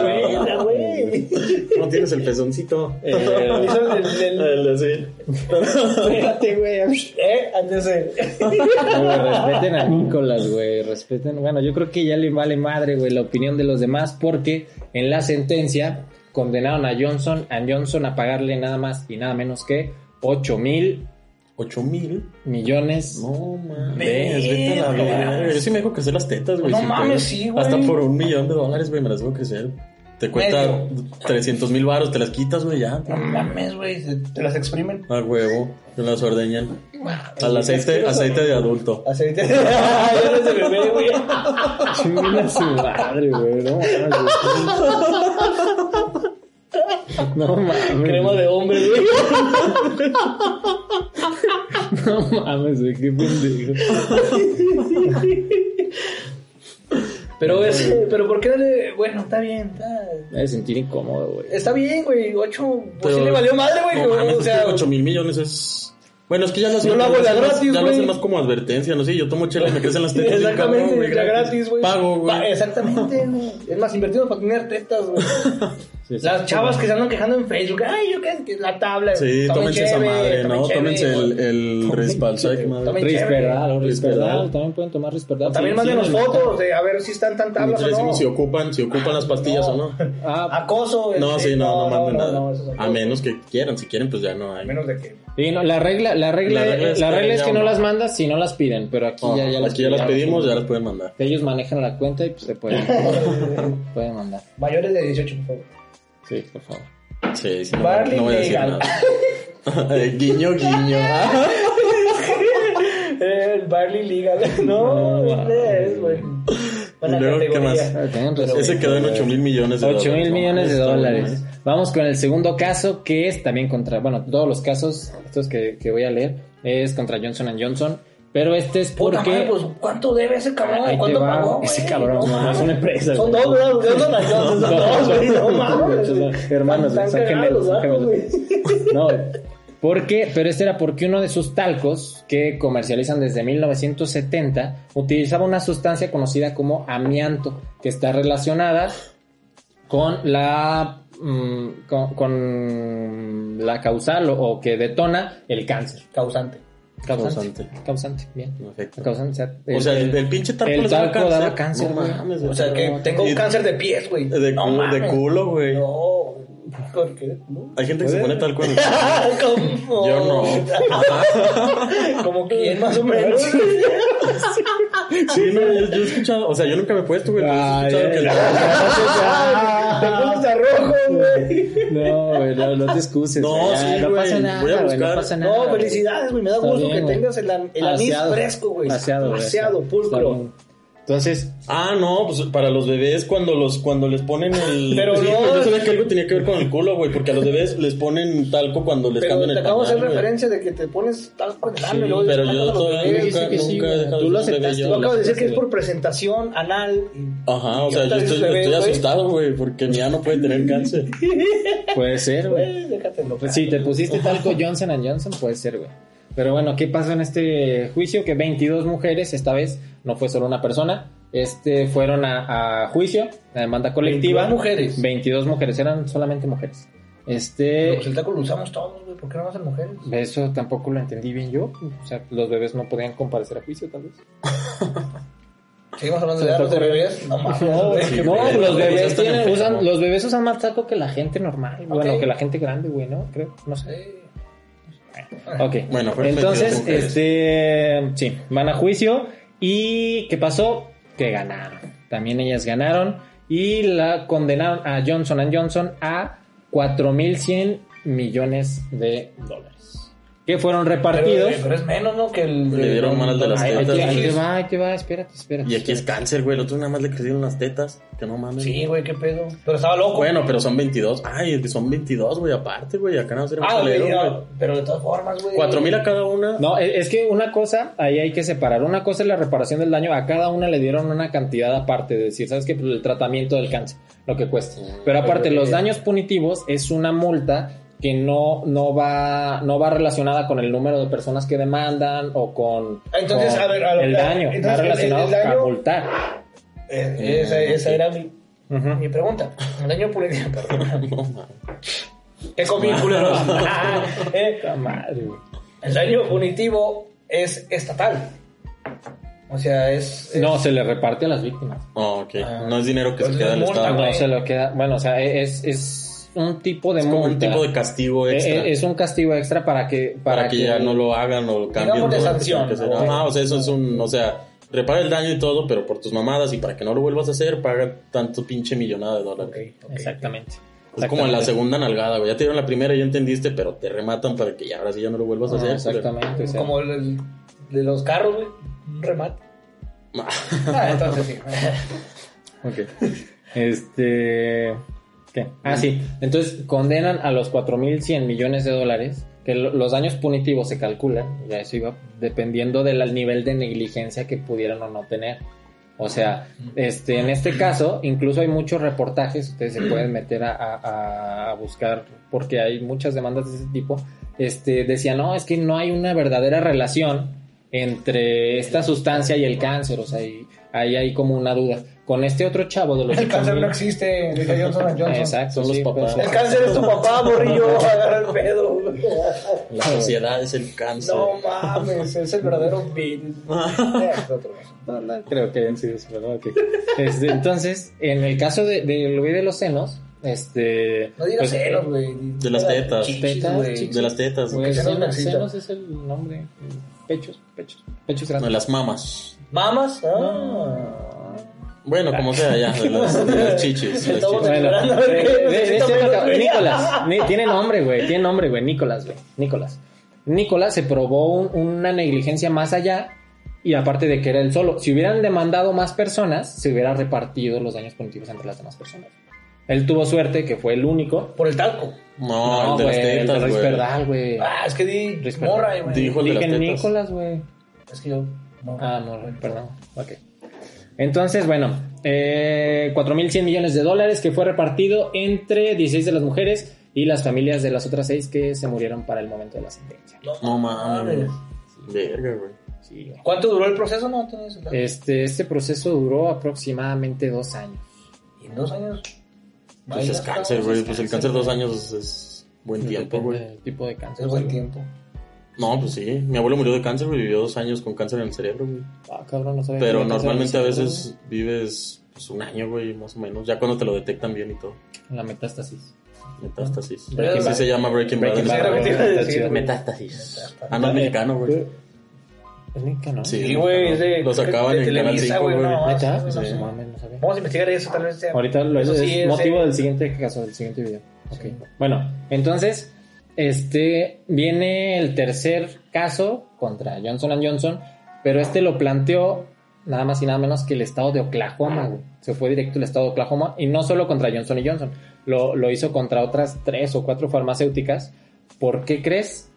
no, güey. no, güey. ¿Cómo tienes el pezoncito? Eh, el- el- el-. Espérate, güey. ¿Eh? Antes de... Respeten a Nicolás, güey. Respeten. Bueno, yo creo que ya le vale madre, güey, la opinión de los demás, porque en la sentencia condenaron a Johnson, a Johnson a pagarle nada más y nada menos que 8 mil ¿Ocho mil? millones. No mames, Verga. vete a la verga. Yo sí me dejo crecer las tetas, güey. No mames, sí, güey. Hasta por un millón de dólares, güey, me las dejo crecer. Te cuesta Medio. 300 mil baros, te las quitas, güey, ya. No mames, güey. se- Te las exprimen. A huevo, te las ordeñan. Al aceite, aceite de adulto. Aceite. Ya no se me ve, güey. Chinga su madre, güey. No mames. No mames. Crema de hombre, güey. No mames, güey. Qué pendejo. Pero es... Pero ¿por qué darle...? Bueno, está bien. Está, Me voy a sentir incómodo, güey. está bien, güey. Ocho... Pues sí le valió madre, güey. No o sea... 8 mil millones es. Bueno, es que ya lo hacen, Yo lo hago de hacen más- gratis, Ya lo güey. hacen más como advertencia, no sé. Yo tomo chela y me crecen las tetas. Exactamente, ya gratis, güey. Pago, Pa- güey. Exactamente, güey. Es más, invertimos para tener tetas, güey. Sí, sí. Las chavas que se andan quejando en Facebook, ay, yo qué, que la tabla. Sí, tómense esa madre, ¿no? Tómense el, el madre. Risperdal, Risperdal. También pueden tomar Risperdal. También Sí, mándenos sí, fotos de a ver si están tan tablas o no. decimos si ocupan, si ocupan las pastillas o no. Ah, Acoso. No, este, sí, no, no, manden no, nada. no, eso es a menos que quieran, si quieren, pues ya no hay. A menos de que. sí, no, la regla, la regla, La regla es la que regla es ya que no las mandas si no las piden, pero aquí ya, ya las aquí ya las pedimos, ya las pueden mandar. Ellos manejan la cuenta y pues se pueden, pueden mandar. Mayores de 18, por favor. Sí, por favor. Sí, sí, no, Barley no voy a decir legal. nada. guiño, guiño. El Barley Legal. No, No, es, güey. Buena Y luego, ¿qué más? Ese quedó en 8 mil millones de 8 dólares. mil No millones de dólares. ¿eh? Vamos con el segundo caso, que es también contra, bueno, todos los casos, estos que, que voy a leer, es contra Johnson Johnson, pero este es Puta porque... madre, pues, ¿cuánto debe ese cabrón? Ahí te ¿Cuánto va. pagó? Ese güey? cabrón, no, es una empresa, Son güey. dos. Johnson and Johnson, son dos, güey. No mames. Son hermanos, son gemelos, son güey. No, ¿por qué? Pero este era porque uno de sus talcos, que comercializan desde 1970, utilizaba una sustancia conocida como amianto, que está relacionada con la mm, con, con la causal o, o que detona el cáncer. Causante. Causante. Causante. Causante, bien. Perfecto. Causante, o sea, O sea, el, el pinche talco el les daba cáncer. daba cáncer, No güey. mames, O sea, que tengo Y- cáncer de pies, güey. De, no cu- de culo, güey. No. ¿Por qué? No. Hay gente que se pone el ¿Cómo? Yo no. Como quién, más o menos. Sí, no, yo, yo he escuchado, o sea, yo nunca me he puesto, güey. pero he Ay, escuchado que ay, rojo, güey. No, güey, no, no te excuses. No, güey, sí, no güey, pasa nada, voy a no pasa nada. No, felicidades, güey. Me da gusto bien, que tengas el, el anís fresco, güey. Aseado, güey, Aseado, está pulcro. Entonces, Ah, no, pues para los bebés cuando los cuando les ponen el Pero Sí, no. yo sabía que algo tenía que ver con el culo, güey, porque a los bebés les ponen talco cuando les Pero cambian te el acabo de hacer referencia de que te pones talco en el ano Sí, y luego pero yo mandas a los todavía bebés. nunca, sí, sí, nunca he güey. dejado Tú de lo aceptaste, yo. Tú acabas de decir que es por presentación anal. Ajá, o sea, yo estoy, bebé, estoy asustado, güey, porque mi ano puede tener cáncer. puede ser, güey. Pues si te pusiste talco Johnson Johnson, puede ser, güey. Pero bueno, ¿qué pasó en este juicio? Que 22 mujeres, esta vez, no fue solo una persona, este, fueron a, a juicio, a demanda colectiva. 22 mujeres. 22 mujeres, eran solamente mujeres. Este, Pues el talco lo usamos todos, güey. ¿Por qué no lo hacen mujeres? eso tampoco lo entendí bien yo. O sea, los bebés no podían comparecer a juicio, tal vez. Seguimos hablando de ocurre. bebés. No mames. No, no, los bebés tienen, usan, los bebés usan más talco que la gente normal. Bueno, Ok. que la gente grande, güey, ¿no? Creo, no sé. Ok. Bueno, entonces, 22 mujeres. este, sí, van a juicio y ¿qué pasó? Que ganaron. También ellas ganaron y la condenaron a Johnson Johnson a 4.100 millones de dólares. Que fueron repartidos. pero es menos, ¿no? Que el. Le dieron mal al de las Ay, tetas, ahí te va, ahí te va, espérate, espérate. Y aquí es cáncer, güey. El otro nada más le crecieron las tetas. Que no mames. Sí, güey, qué pedo. Pero estaba loco. Bueno, pero son 22. Ay, es que son 22, güey, aparte, güey. Acá no va a ser un Ah, güey, salero, ya, güey. pero de todas formas, güey. 4 mil a cada una. No, es es que una cosa, ahí hay que separar. Una cosa es la reparación del daño. A cada una le dieron una cantidad aparte de decir, ¿sabes qué? Pues el tratamiento del cáncer, lo que cuesta. Pero aparte, los daños punitivos es una multa que no, no va no va relacionada con el número de personas que demandan o con, Entonces, con a ver, a ver, el daño. entonces, va el- relacionado el daño- a multar. Eh, esa, esa era mi, Ujú. mi pregunta. El daño punitivo, perdón. ¿Qué comí, culeros? Eh, el daño punitivo es estatal. O sea, es. es- No, se le reparte a las víctimas. Oh, ok. Ah. No es dinero que se Entonces queda al multa, Estado. No se lo queda. Bueno, o sea, es, es un tipo de Es como un tipo de castigo Eh, extra. eh, Es un castigo extra para que para, que, ya no lo hagan o lo cambien. Que sanción. ¿no? Ajá, o sea, eso es un, o sea, repara el daño y todo, pero por tus mamadas y para que no lo vuelvas a hacer, paga tanto pinche millonada de dólares. Exactamente. Es como en la segunda nalgada, güey. Ya te dieron la primera, ya entendiste, pero te rematan para que ya ahora sí ya no lo vuelvas a Ah, hacer. exactamente. o sea. Como el, el- de los carros, güey. Un remate. Ah, entonces sí. Ok. Este. Ah, sí. Entonces condenan a los 4.100 millones de dólares. Que lo- los daños punitivos se calculan. Ya eso iba dependiendo del nivel de negligencia que pudieran o no tener. O sea, este, en este caso, incluso hay muchos reportajes, ustedes se pueden meter a, a- a buscar, porque hay muchas demandas de ese tipo. Este, decía, no, es que no hay una verdadera relación entre esta sustancia y el cáncer, o sea, y ahí hay como una duda. Con este otro chavo de los El cáncer 8,000 no existe, dice Johnson Johnson. Exacto, Son los sí, papás. pues, El cáncer es tu papá, morrillo. Agarra el pedo. La sociedad es el cáncer. No mames, es el verdadero. No, no creo que hayan sido eso, pero ok. Este, entonces, en el caso de, del güey de los senos, este... No digas pues, celos, güey. De las tetas. Chichis, Tetas, chichis. De las tetas, Pues, no senos es el nombre. Pechos, pechos, pechos de grandes. las mamas. ¿Mamas? Ah. Bueno, como sea, ya, de las, de las chichis. de las. Bueno, de- de- este. Nicolás, ni- tiene nombre, güey, tiene nombre, güey, Nicolás, güey, Nicolás. Nicolás se probó un- una negligencia más allá y aparte de que era el solo, si hubieran demandado más personas, se hubiera repartido los daños punitivos entre las demás personas. Él tuvo suerte que fue el único. Por el talco. No, el de las güey, el de tetas, güey. Ah, es que di Luis morra, güey. Dijo el de las Dije tetas. Nicolás, güey. Es que yo. Ah, no, perdón. Ok. Entonces, bueno, eh, 4.100 millones de dólares que fue repartido entre 16 de las mujeres y las familias de las otras 6 que se murieron para el momento de la sentencia. No mames. Verga, güey. Sí. ¿Cuánto duró el proceso? No. Este, este proceso duró aproximadamente dos años. Y en dos años. Pues es cáncer, güey. Pues el cáncer dos años es, buen tiempo, güey. tipo de cáncer. Es buen tiempo. No, pues sí. Mi abuelo murió de cáncer, güey. Vivió dos años con cáncer en el cerebro, güey. Ah, cabrón, no sabía Pero normalmente a veces vives pues, un año, güey, más o menos. Ya cuando te lo detectan bien y todo. La metástasis. Metástasis. Así se llama Breaking, Breaking Bad. Metástasis. Ah, no es mexicano, güey. Es. Sí, güey, es de. Lo sacaban de en Canal Televisa, 5, güey. no, ¿Neta? sí, No, sí. mames, no sabía. Vamos a investigar eso, tal vez sea. Ahorita lo Eso es, sí, es es, motivo del siguiente caso, del siguiente video. Ok. Bueno, entonces, este viene el tercer caso contra Johnson Johnson, pero este lo planteó nada más y nada menos que el estado de Oklahoma, güey. Se fue directo al estado de Oklahoma y no solo contra Johnson Johnson, lo, lo hizo contra otras tres o cuatro farmacéuticas. ¿Por qué crees?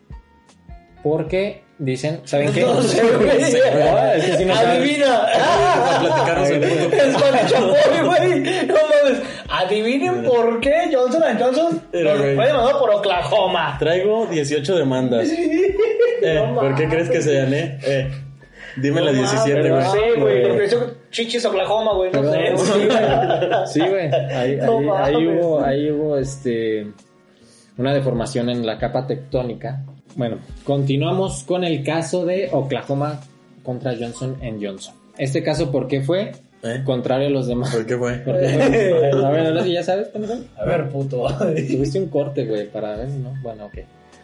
Porque dicen, ¿saben qué? No sé, güey. No, es que sí no. Adivina. A platicarnos el punto. Es el chapoy, güey. No mames. Adivinen por qué Johnson Johnson güey. fue demandado por Oklahoma. Traigo 18 demandas. Eh, No ¿Por qué crees que sean, eh? eh dime la No 17, mames, güey. No sé, güey. Porque eso chichis Oklahoma, güey. No sé, sí, güey. Sí. Ahí, No ahí- ahí hubo, ahí hubo este una deformación en la capa tectónica. Bueno, continuamos con el caso de Oklahoma contra Johnson Johnson. Este caso, ¿por qué fue? ¿Eh? Contrario a los demás. ¿Por qué fue? ¿Por qué fue? A ver, ahora sí ya sabes, pendejo. A ver, puto. Tuviste un corte, güey, para ver, ¿no? Bueno, ok.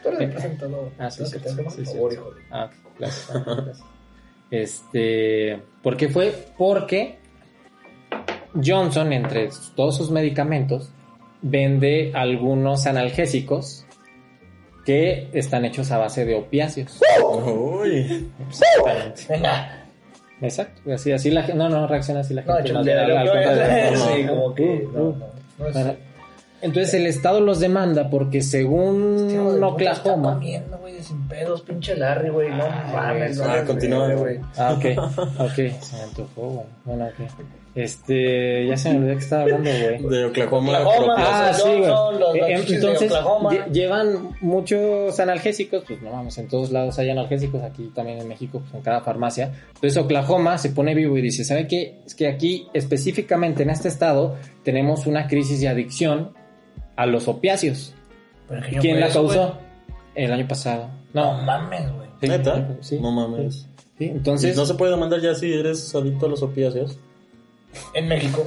Tú eres el presentador. Ah, sí, sí, sí, favor, hijo de- Ah, gracias. ah, gracias. Este, ¿por qué fue? Porque Johnson, entre todos sus medicamentos, vende algunos analgésicos que están hechos a base de opiáceos. Uy. Venga. Exacto. Así, así la gente. No, no reacciona así la gente. No, Entonces el Estado los demanda porque según Está Oklahoma. comiendo, güey, sin pedos, pinche Larry, güey. No mames, no. Ah, mames, continúa, güey. Ah, ok, ok. Se me antojó, güey. Bueno, ok. Este, ya se me olvidó que estaba hablando, güey. De Oklahoma. Oklahoma. Ah, Los sí, güey. Los- los Eh, Entonces, lle- llevan muchos analgésicos, pues no vamos, en todos lados hay analgésicos, aquí también en México, pues en cada farmacia. Entonces Oklahoma se pone vivo y dice, ¿sabe qué? Es que aquí, específicamente en este estado, tenemos una crisis de adicción a los yo ¿Quién la causó? El año pasado. No No, mames, güey. sí, ¿Neta? sí, No mames. sí, entonces... no se puede demandar ya si eres adicto a los opiáceos. En México.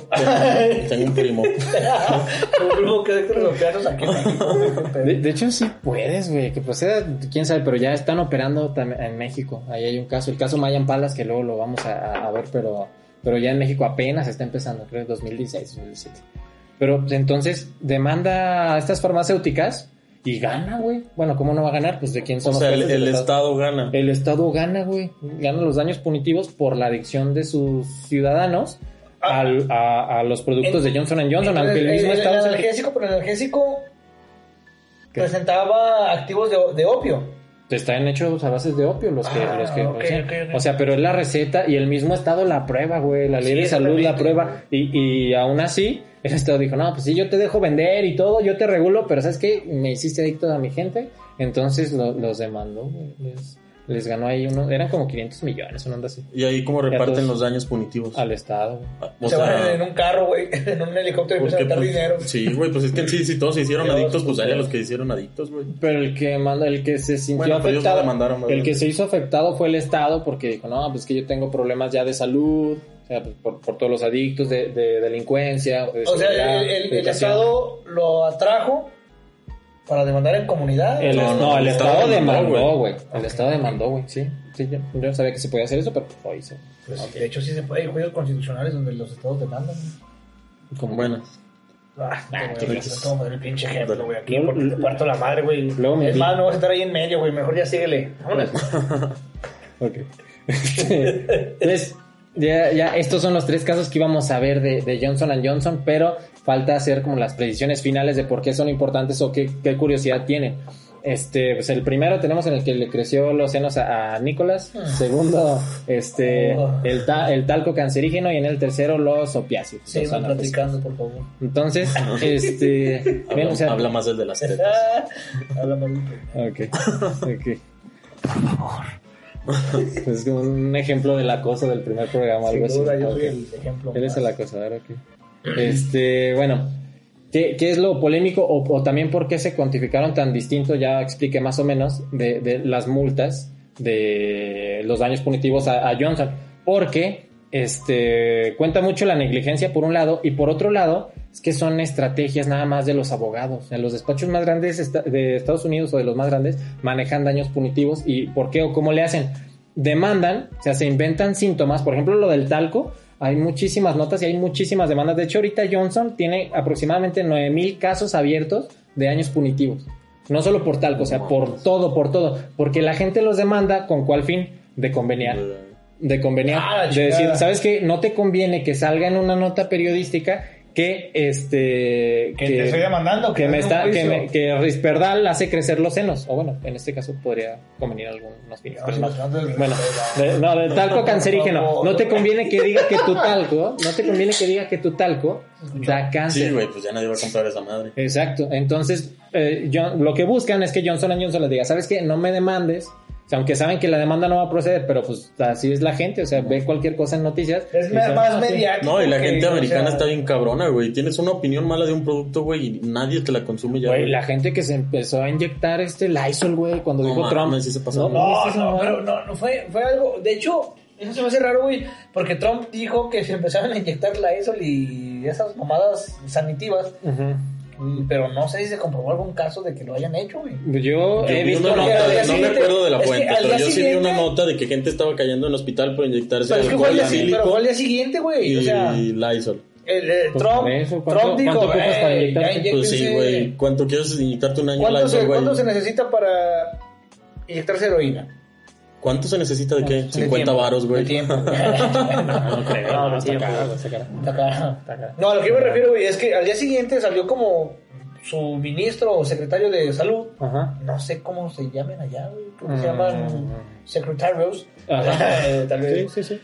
Tengo un primo. Un grupo que de los aquí en México. De, de hecho, sí puedes, güey. Que proceda, quién sabe, pero ya están operando en México. Ahí hay un caso, el caso Mayan Palas, que luego lo vamos a, a ver, pero, pero ya en México apenas está empezando, creo, en 2016, 2017. Pero pues, entonces demanda a estas farmacéuticas y gana, güey. Bueno, ¿cómo no va a ganar? Pues de quién O son sea, los el, Estado gana. El Estado gana, güey. Gana los daños punitivos por la adicción de sus ciudadanos al- a, a los productos de Johnson Johnson, aunque el mismo el, Estado... el analgésico, pero el analgésico ¿Qué? presentaba activos de, de opio. Están hechos a bases de opio los que... Ah, los que o, sea, o sea, pero es la receta y el mismo Estado la prueba, güey. La ley Sí, de salud la prueba. Y, y aún así, el Estado dijo, no, pues sí, yo te dejo vender y todo, yo te regulo, pero ¿sabes qué? Me hiciste adicto a mi gente. Entonces lo- los demandó, güey. Les, les ganó ahí uno... Eran como 500 millones, una onda así. Y ahí cómo reparten los daños punitivos. Al Estado, güey. O se van en un carro, güey, en un helicóptero y empiezan a pues, dinero. Sí, güey, pues es que sí, si todos se hicieron Dios, adictos, pues hay a Dios. los que hicieron adictos, güey. Pero el que manda, el que se sintió Bueno, pero ellos no afectado, demandaron, ¿verdad? el que se hizo afectado fue el Estado porque dijo, no, pues que yo tengo problemas ya de salud, o sea, pues, por, por todos los adictos de, de delincuencia. de O sea, el, el-. Estado lo atrajo para demandar en comunidad. El, No, el el Estado Estado demandó, güey. El Estado demandó, güey, sí. Sí, yo, yo no sabía que se podía hacer eso, pero lo hizo. Pues, De hecho, sí se puede. Hay juicios constitucionales donde los estados demandan. Como Bueno, Ah, Ah, te voy a qué hacer como el pinche ejemplo, güey. Aquí, porque te parto la madre, güey. Es vi- más, no vas a estar ahí en medio, güey. Mejor ya síguele. Vámonos. Ok. Entonces, ya, ya estos son los tres casos que íbamos a ver de, de Johnson Johnson, pero falta hacer como las predicciones finales de por qué son importantes o qué, qué curiosidad tienen. Este, pues el primero tenemos en el que le creció los senos a, a Nicolás. Segundo, este, Oh. el, ta- el talco cancerígeno. Y en el tercero, los opiáceos. Sigue los platicando, por favor. Entonces, este, habla, bien, o sea, habla más el de las tetas. Habla más de- Ok, ok. Por favor. Es como un ejemplo del acoso del primer programa, algo Sin duda, así. yo soy el ejemplo. Eres más. el acosador, ok. Este, bueno, ¿qué, qué es lo polémico o, o también por qué se cuantificaron tan distinto? Ya expliqué más o menos de, de las multas de los daños punitivos a, a Johnson. Porque este, cuenta mucho la negligencia por un lado y por otro lado es que son estrategias nada más de los abogados. En los despachos más grandes de Estados Unidos o de los más grandes manejan daños punitivos y por qué o cómo le hacen. demandan, o sea, se inventan síntomas, por ejemplo, lo del talco, hay muchísimas notas y hay muchísimas demandas. De hecho, ahorita Johnson tiene aproximadamente 9000 casos abiertos de años punitivos. No solo por talco, o sea, por todo, por todo. Porque la gente los demanda con cuál fin? De conveniar. De conveniar. Ah, de decir. ¿sabes qué? No te conviene que salga en una nota periodística que este Que te estoy demandando, que que me está que, me- que Risperdal hace crecer los senos o bueno en este caso podría convenir algunos fines No, bueno no, de- no del talco cancerígeno no te conviene que diga que tu talco no te conviene que diga que tu talco da cáncer Sí, güey, pues ya nadie va a comprar esa madre. Exacto. Entonces, eh, yo- lo que buscan es que Johnson Johnson les diga, ¿sabes qué? No me demandes. Sea, aunque saben que la demanda no va a proceder, pero pues así es la gente. O sea, ve cualquier cosa en noticias. Es más, mediático. No, y la que, gente o americana sea, está bien cabrona, güey. Tienes una opinión mala de un producto, güey, y nadie te la consume ya. Güey, la gente que se empezó a inyectar este Lysol, güey, cuando No dijo Trump. sí se pasó. No, ¿viste esa no, pero no, no fue, fue algo. De hecho, eso se me hace raro, güey. Porque Trump dijo que se empezaron a inyectar la ESOL y esas mamadas sanitivas. Mm, Pero no sé si se comprobó algún caso de que lo hayan hecho, güey. Yo Yo he vi visto una nota, no me acuerdo de la fuente, pero yo sí vi una nota de que gente estaba cayendo en hospital por inyectarse Pero es que fue pero fue al día siguiente, güey. y O sea, Lysol. el, Pues Trump, eso, ¿cuánto- Trump dijo, para "Eh, inyectarte?" ya Pues sí, güey. ¿Cuánto quieres inyectarte un año ¿Cuánto, se, Lysol, güey? ¿Cuánto se necesita para inyectarse heroína? ¿Cuánto se necesita de qué? De 50 tiempo, varos, güey. tiempo. No, no creo. No, no, está caro, caro. No, a lo que yo me refiero, güey, es que al día siguiente salió como su ministro o secretario de salud. Ajá. No sé cómo se llaman allá, güey. Creo que se Mm. llaman secretarios. Ajá. Tal vez. Sí, sí, sí.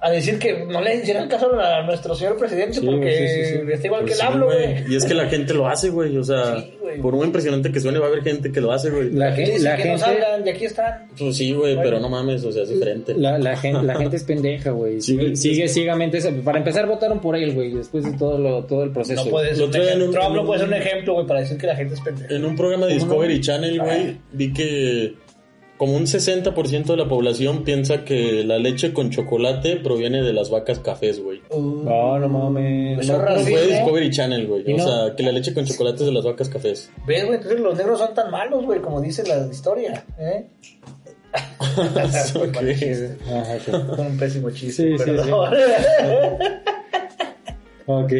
A decir que no le hicieran caso a nuestro señor presidente Sí, porque sí, sí, sí. está igual Pues que sí, el hablo, güey. güey. Y es que la gente lo hace, güey. O sea, Sí, güey. por muy impresionante que suene, va a haber gente que lo hace, güey. La, Que gen- dicen la que no gente. salgan y aquí están. Pues sí, güey, pero no mames, o sea, es diferente. La, la gente, la gente es pendeja, güey. Sí, Sigue, sigue ciegamente. Para empezar, votaron por él, güey. Después de todo, lo, todo el proceso. No puede ser Lo un ejemplo. un- Trump no un- puede ser un ejemplo, güey, para decir que la gente es pendeja. En un programa de Discovery Channel, güey, vi que como un 60% de la población piensa que la leche con chocolate proviene de las vacas cafés, güey. No, no mames. Eso No. Fue güey. Discovery Channel, güey. O no- sea, que la leche con chocolate es de las vacas cafés. ¿Ves, güey? Entonces los negros son tan malos, güey, como dice la historia. ¿eh? Sí. Fue un pésimo chiste. Sí, sí, perdón. Ok.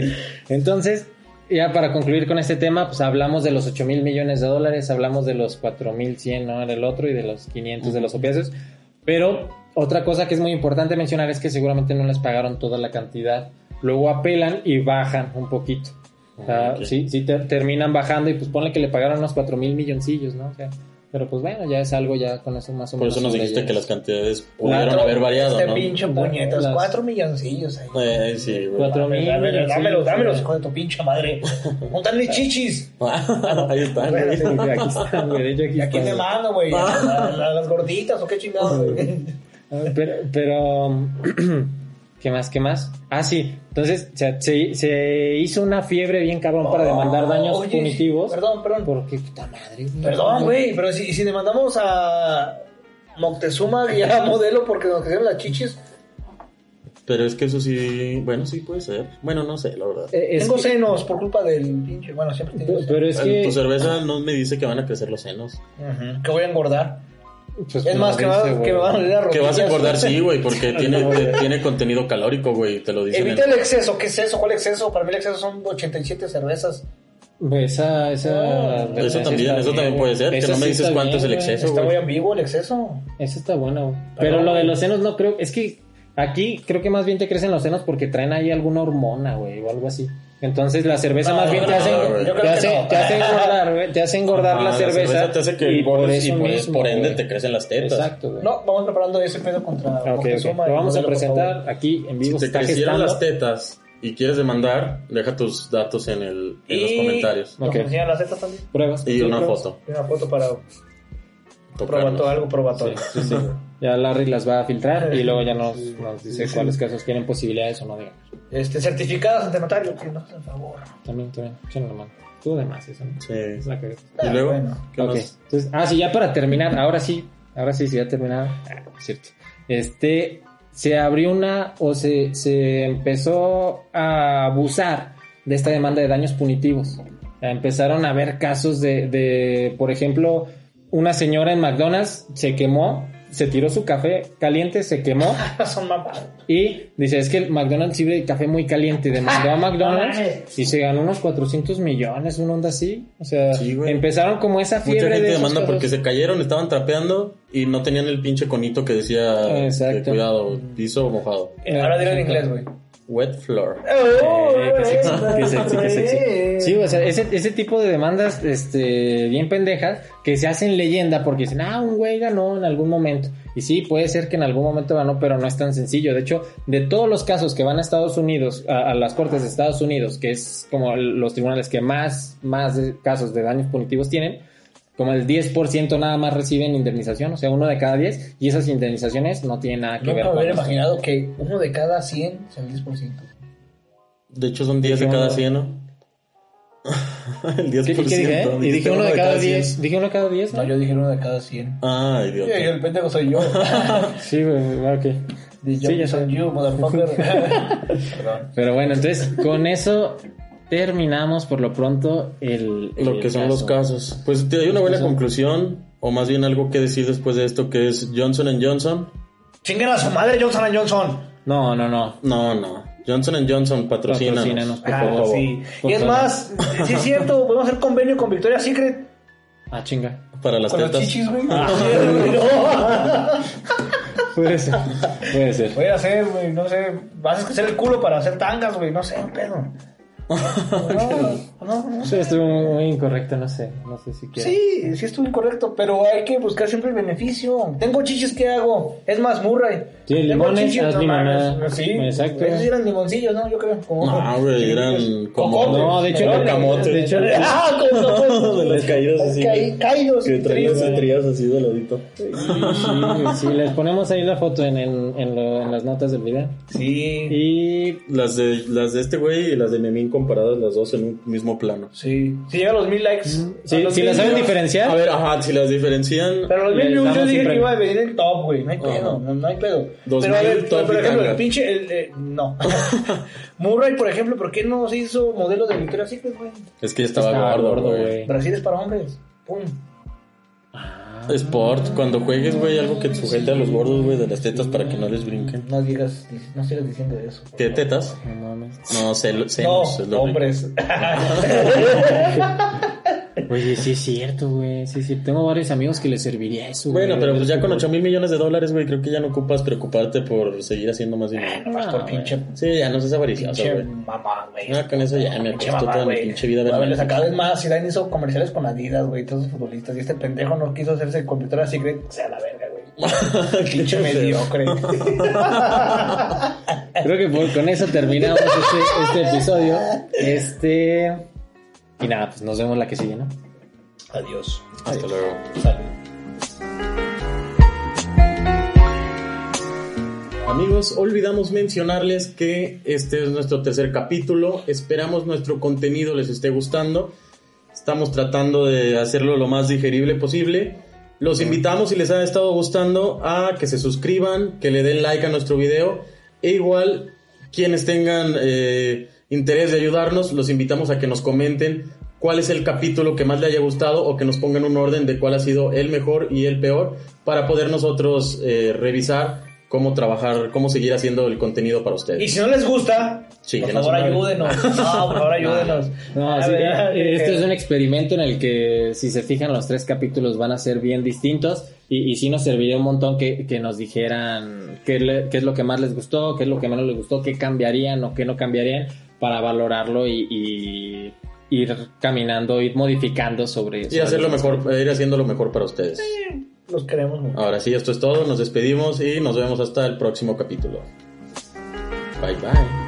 Entonces, ya para concluir con este tema, pues hablamos de los 8 mil millones de dólares, hablamos de los 4 mil 100, ¿no? En el otro y de los 500 de los opiáceos. Pero otra cosa que es muy importante mencionar es que seguramente no les pagaron toda la cantidad. Luego apelan y bajan un poquito. O sea, Ok. sí, sí ter- terminan bajando y pues ponle que le pagaron unos 4 mil milloncillos, ¿no? O sea, pero pues bueno, ya es algo ya con eso más o Por menos. eso nos dijiste que las cantidades pudieron Claro, haber variado, Este ¿no? pinche puñetas, Las- cuatro milloncillos ahí. Eh, sí, güey. Cuatro mil. Dámelo, dámelo, dámelo, sí, dámelos, sí. hijo de tu pinche madre. Montale chichis. Ahí está, güey. Sí, aquí están, güey, de hecho, aquí ¿Y a quién me están. mando, güey? ¿A, a- a las gorditas o qué chingados? güey? Ah, Pero, pero ¿qué más? ¿Qué más? Ah, sí. Entonces, se, se, se hizo una fiebre bien cabrón para demandar daños Oye, punitivos. Perdón, perdón. Porque, puta madre. Perdón, güey, pero si, si demandamos a Moctezuma y a Modelo porque nos quedaron las chichis, Pero es que eso sí, bueno, sí puede ser. Bueno, no sé, la verdad. Eh, tengo que- senos por culpa del pinche. Bueno, siempre tengo pero, senos. pero es que. Tu cerveza no me dice que van a crecer los senos. Que voy a engordar. Pues, Es más, que, dice, va- güey. que me van a doler las Que vas a engordar, sí, güey, porque tiene, No, tiene contenido calórico, güey, te lo dicen. Evita el exceso. ¿Qué es eso? ¿Cuál exceso? Para mí el exceso son 87 cervezas. Esa, esa. Oh, Eso también, eso también puede ser, que no me dices cuánto es el exceso. Está muy ambiguo el exceso. Eso está bueno. güey. Pero lo de los senos no creo. Es que aquí creo que más bien te crecen los senos porque traen ahí alguna hormona, güey, o algo así. Entonces la cerveza No, más bien te no, hace, güey. Yo creo te hace, no. te hace engordar. Te hace engordar Ajá, la cerveza. te hace que y por engordes y eso por, mismo, por ende güey. te crecen las tetas. Exacto, güey. No, vamos preparando ese pedo contra Ok, ok. Moctezuma y Lo vamos a presentar aquí en Si vivo. te está crecieron gestando. las tetas y quieres demandar, deja tus datos en, el, en los Y- comentarios. ¿Nos Ok. enseñan las tetas también? Pruebas. Y Sí, una pruebas. foto. Y una foto para Tocarnos. probato, algo probatorio. Sí, sí, sí. Ya Larry las va a filtrar y luego ya nos, nos dice cuáles casos tienen posibilidades o no, digamos. Este, certificadas ante notario, que nos hacen favor. También, también. Échenle la mano. Tú de más, eso, ¿no? Sí. Es la que... Y luego, bueno. ¿qué Ok, más? entonces, ah, sí, ya para terminar, ahora sí, ahora sí, sí, ya terminado. Ah, es cierto. Este, se abrió una, o se, se empezó a abusar de esta demanda de daños punitivos. Empezaron a haber casos de, de, por ejemplo, una señora en McDonald's se quemó se tiró su café caliente, se quemó y dice, es que el McDonald's sirve café muy caliente. Demandó a McDonald's y se ganó unos 400 millones, una onda así. O sea, Sí, empezaron como esa fiebre Mucha gente de demanda cosas. porque se cayeron, estaban trapeando y no tenían el pinche conito que decía Exacto. que cuidado, piso mojado. Eh, Ahora dilo en inglés, güey. Wet floor. Eh, qué sexy, qué sexy, qué sexy. Sí, o sea, ese, ese tipo de demandas este, bien pendejas que se hacen leyenda porque dicen, ah, un güey ganó en algún momento. Y sí, puede ser que en algún momento ganó, pero no es tan sencillo. De hecho, de todos los casos que van a Estados Unidos, a, a las cortes de Estados Unidos, que es como los tribunales que más, más casos de daños punitivos tienen, como el 10% nada más reciben indemnización, o sea, uno de cada 10, y esas indemnizaciones no tienen nada que ver Nunca me con hubiera esto. imaginado que uno de cada 100 sea el 10%. De hecho, son 10 de Dije cada uno. 100, ¿no? el 10%. ¿Qué, qué dije? eh? Y dije uno de cada 10. Dije uno de cada 10, No, yo dije uno de cada 100. Ah, Sí, idiota. el pendejo soy yo. Sí, güey, ok. The Sí, ya sé. you, motherfucker. Perdón. Pero bueno, entonces con eso terminamos por lo pronto el, Lo el que son los casos. Pues te hay una buena conclusión, o más bien algo que decir después de esto, que es Johnson Johnson. Chinguen a su madre Johnson Johnson. No, no, no. No, no. Johnson Johnson patrocina. Patrocínanos, por Ah, sí. Y es más, si es cierto, podemos hacer convenio con Victoria's Secret. Ah, chinga. Para las Con tetas. chichis, güey. Ah. Puede ser. Puede ser. Voy a hacer, güey, no sé. Vas a hacer el culo para hacer tangas, güey. No sé, un pedo. No, no, no. Eso estuvo muy incorrecto, no sé. No sé si quiero. Sí, sí estuvo incorrecto, pero hay que buscar siempre el beneficio. Tengo chichis, ¿qué hago? Es más, Murray. Sí, Tengo limones, haz no limonada. Sí, Exacto. Esos eran limoncillos, ¿no? Yo creo. Como- No, güey, eran como- Cocotes. No, de hecho, Melones. camote. de hecho, Ah, con de las caídas así. Caí- caídos. Que tristes. estrías así de ladito. Sí, sí, sí, les ponemos ahí la foto en, el- en, lo- en las notas del video. Sí, Y Las de, las de este güey y las de Memín comparadas las dos en un mismo plano. sí. Si llega a los mil likes. a si, los si mil la saben diferenciar, A ver, ajá, si las diferencian. Pero los mil views yo dije que iba a venir en top, güey. No hay pedo, no, no hay pedo. Dos Pero a mil ver, top por ejemplo, el pinche. El, eh, no. Murray, por ejemplo, ¿por qué no se hizo modelo de Victoria's Secret, güey? Es que ya estaba, Estaba gordo, güey. Brasil es para hombres. Pum. Sport, cuando juegues, güey, algo que sujete a los gordos, güey, de las tetas para que no les brinquen. No digas, no sigas diciendo eso. ¿Qué tetas? no mames. No, cel- No, es lo hombres. Oye, sí es cierto, güey. Sí, sí. Tengo varios amigos que les serviría eso. Bueno, güey. pero pues ya con 8 mil millones de dólares, güey, creo que ya no ocupas preocuparte por seguir haciendo más dinero. Nomás por Ah, pinche. Sí, ya no seas avaricioso, güey. mamá, güey. Ah, con eso ya me mamá, toda mi pinche vida. ver A ver, les acaba de más. Zidane hizo comerciales con Adidas, güey, todos los futbolistas. Y este pendejo no quiso hacerse Victoria's Secret. O sea, la verga, güey. Pinche mediocre. Creo que por- con eso terminamos este, este episodio. Este. Y nada, pues nos vemos la que sigue, ¿no? Adiós. Hasta luego. Amigos, olvidamos mencionarles que este es nuestro tercer capítulo. Esperamos nuestro contenido les esté gustando. Estamos tratando de hacerlo lo más digerible posible. Los invitamos, si les ha estado gustando, a que se suscriban, que le den like a nuestro video. E igual, quienes tengan eh, interés de ayudarnos, los invitamos a que nos comenten cuál es el capítulo que más le haya gustado o que nos pongan un orden de cuál ha sido el mejor y el peor para poder nosotros eh, revisar cómo trabajar, cómo seguir haciendo el contenido para ustedes. Y si no les gusta, Sí, por favor ayúdenos. No, por favor ayúdenos. No, A sí, ver, eh, esto es un experimento en el que, si se fijan, los tres capítulos van a ser bien distintos. Y, y sí nos serviría un montón que, que nos dijeran qué, le- qué es lo que más les gustó, qué es lo que menos les gustó, qué cambiarían o qué no cambiarían para valorarlo y, y ir caminando, ir modificando sobre Y hacerlo mejor, eh, ir haciendo lo mejor para ustedes. Los queremos mucho. Ahora sí, esto es todo. Nos despedimos y nos vemos hasta el próximo capítulo. Bye bye.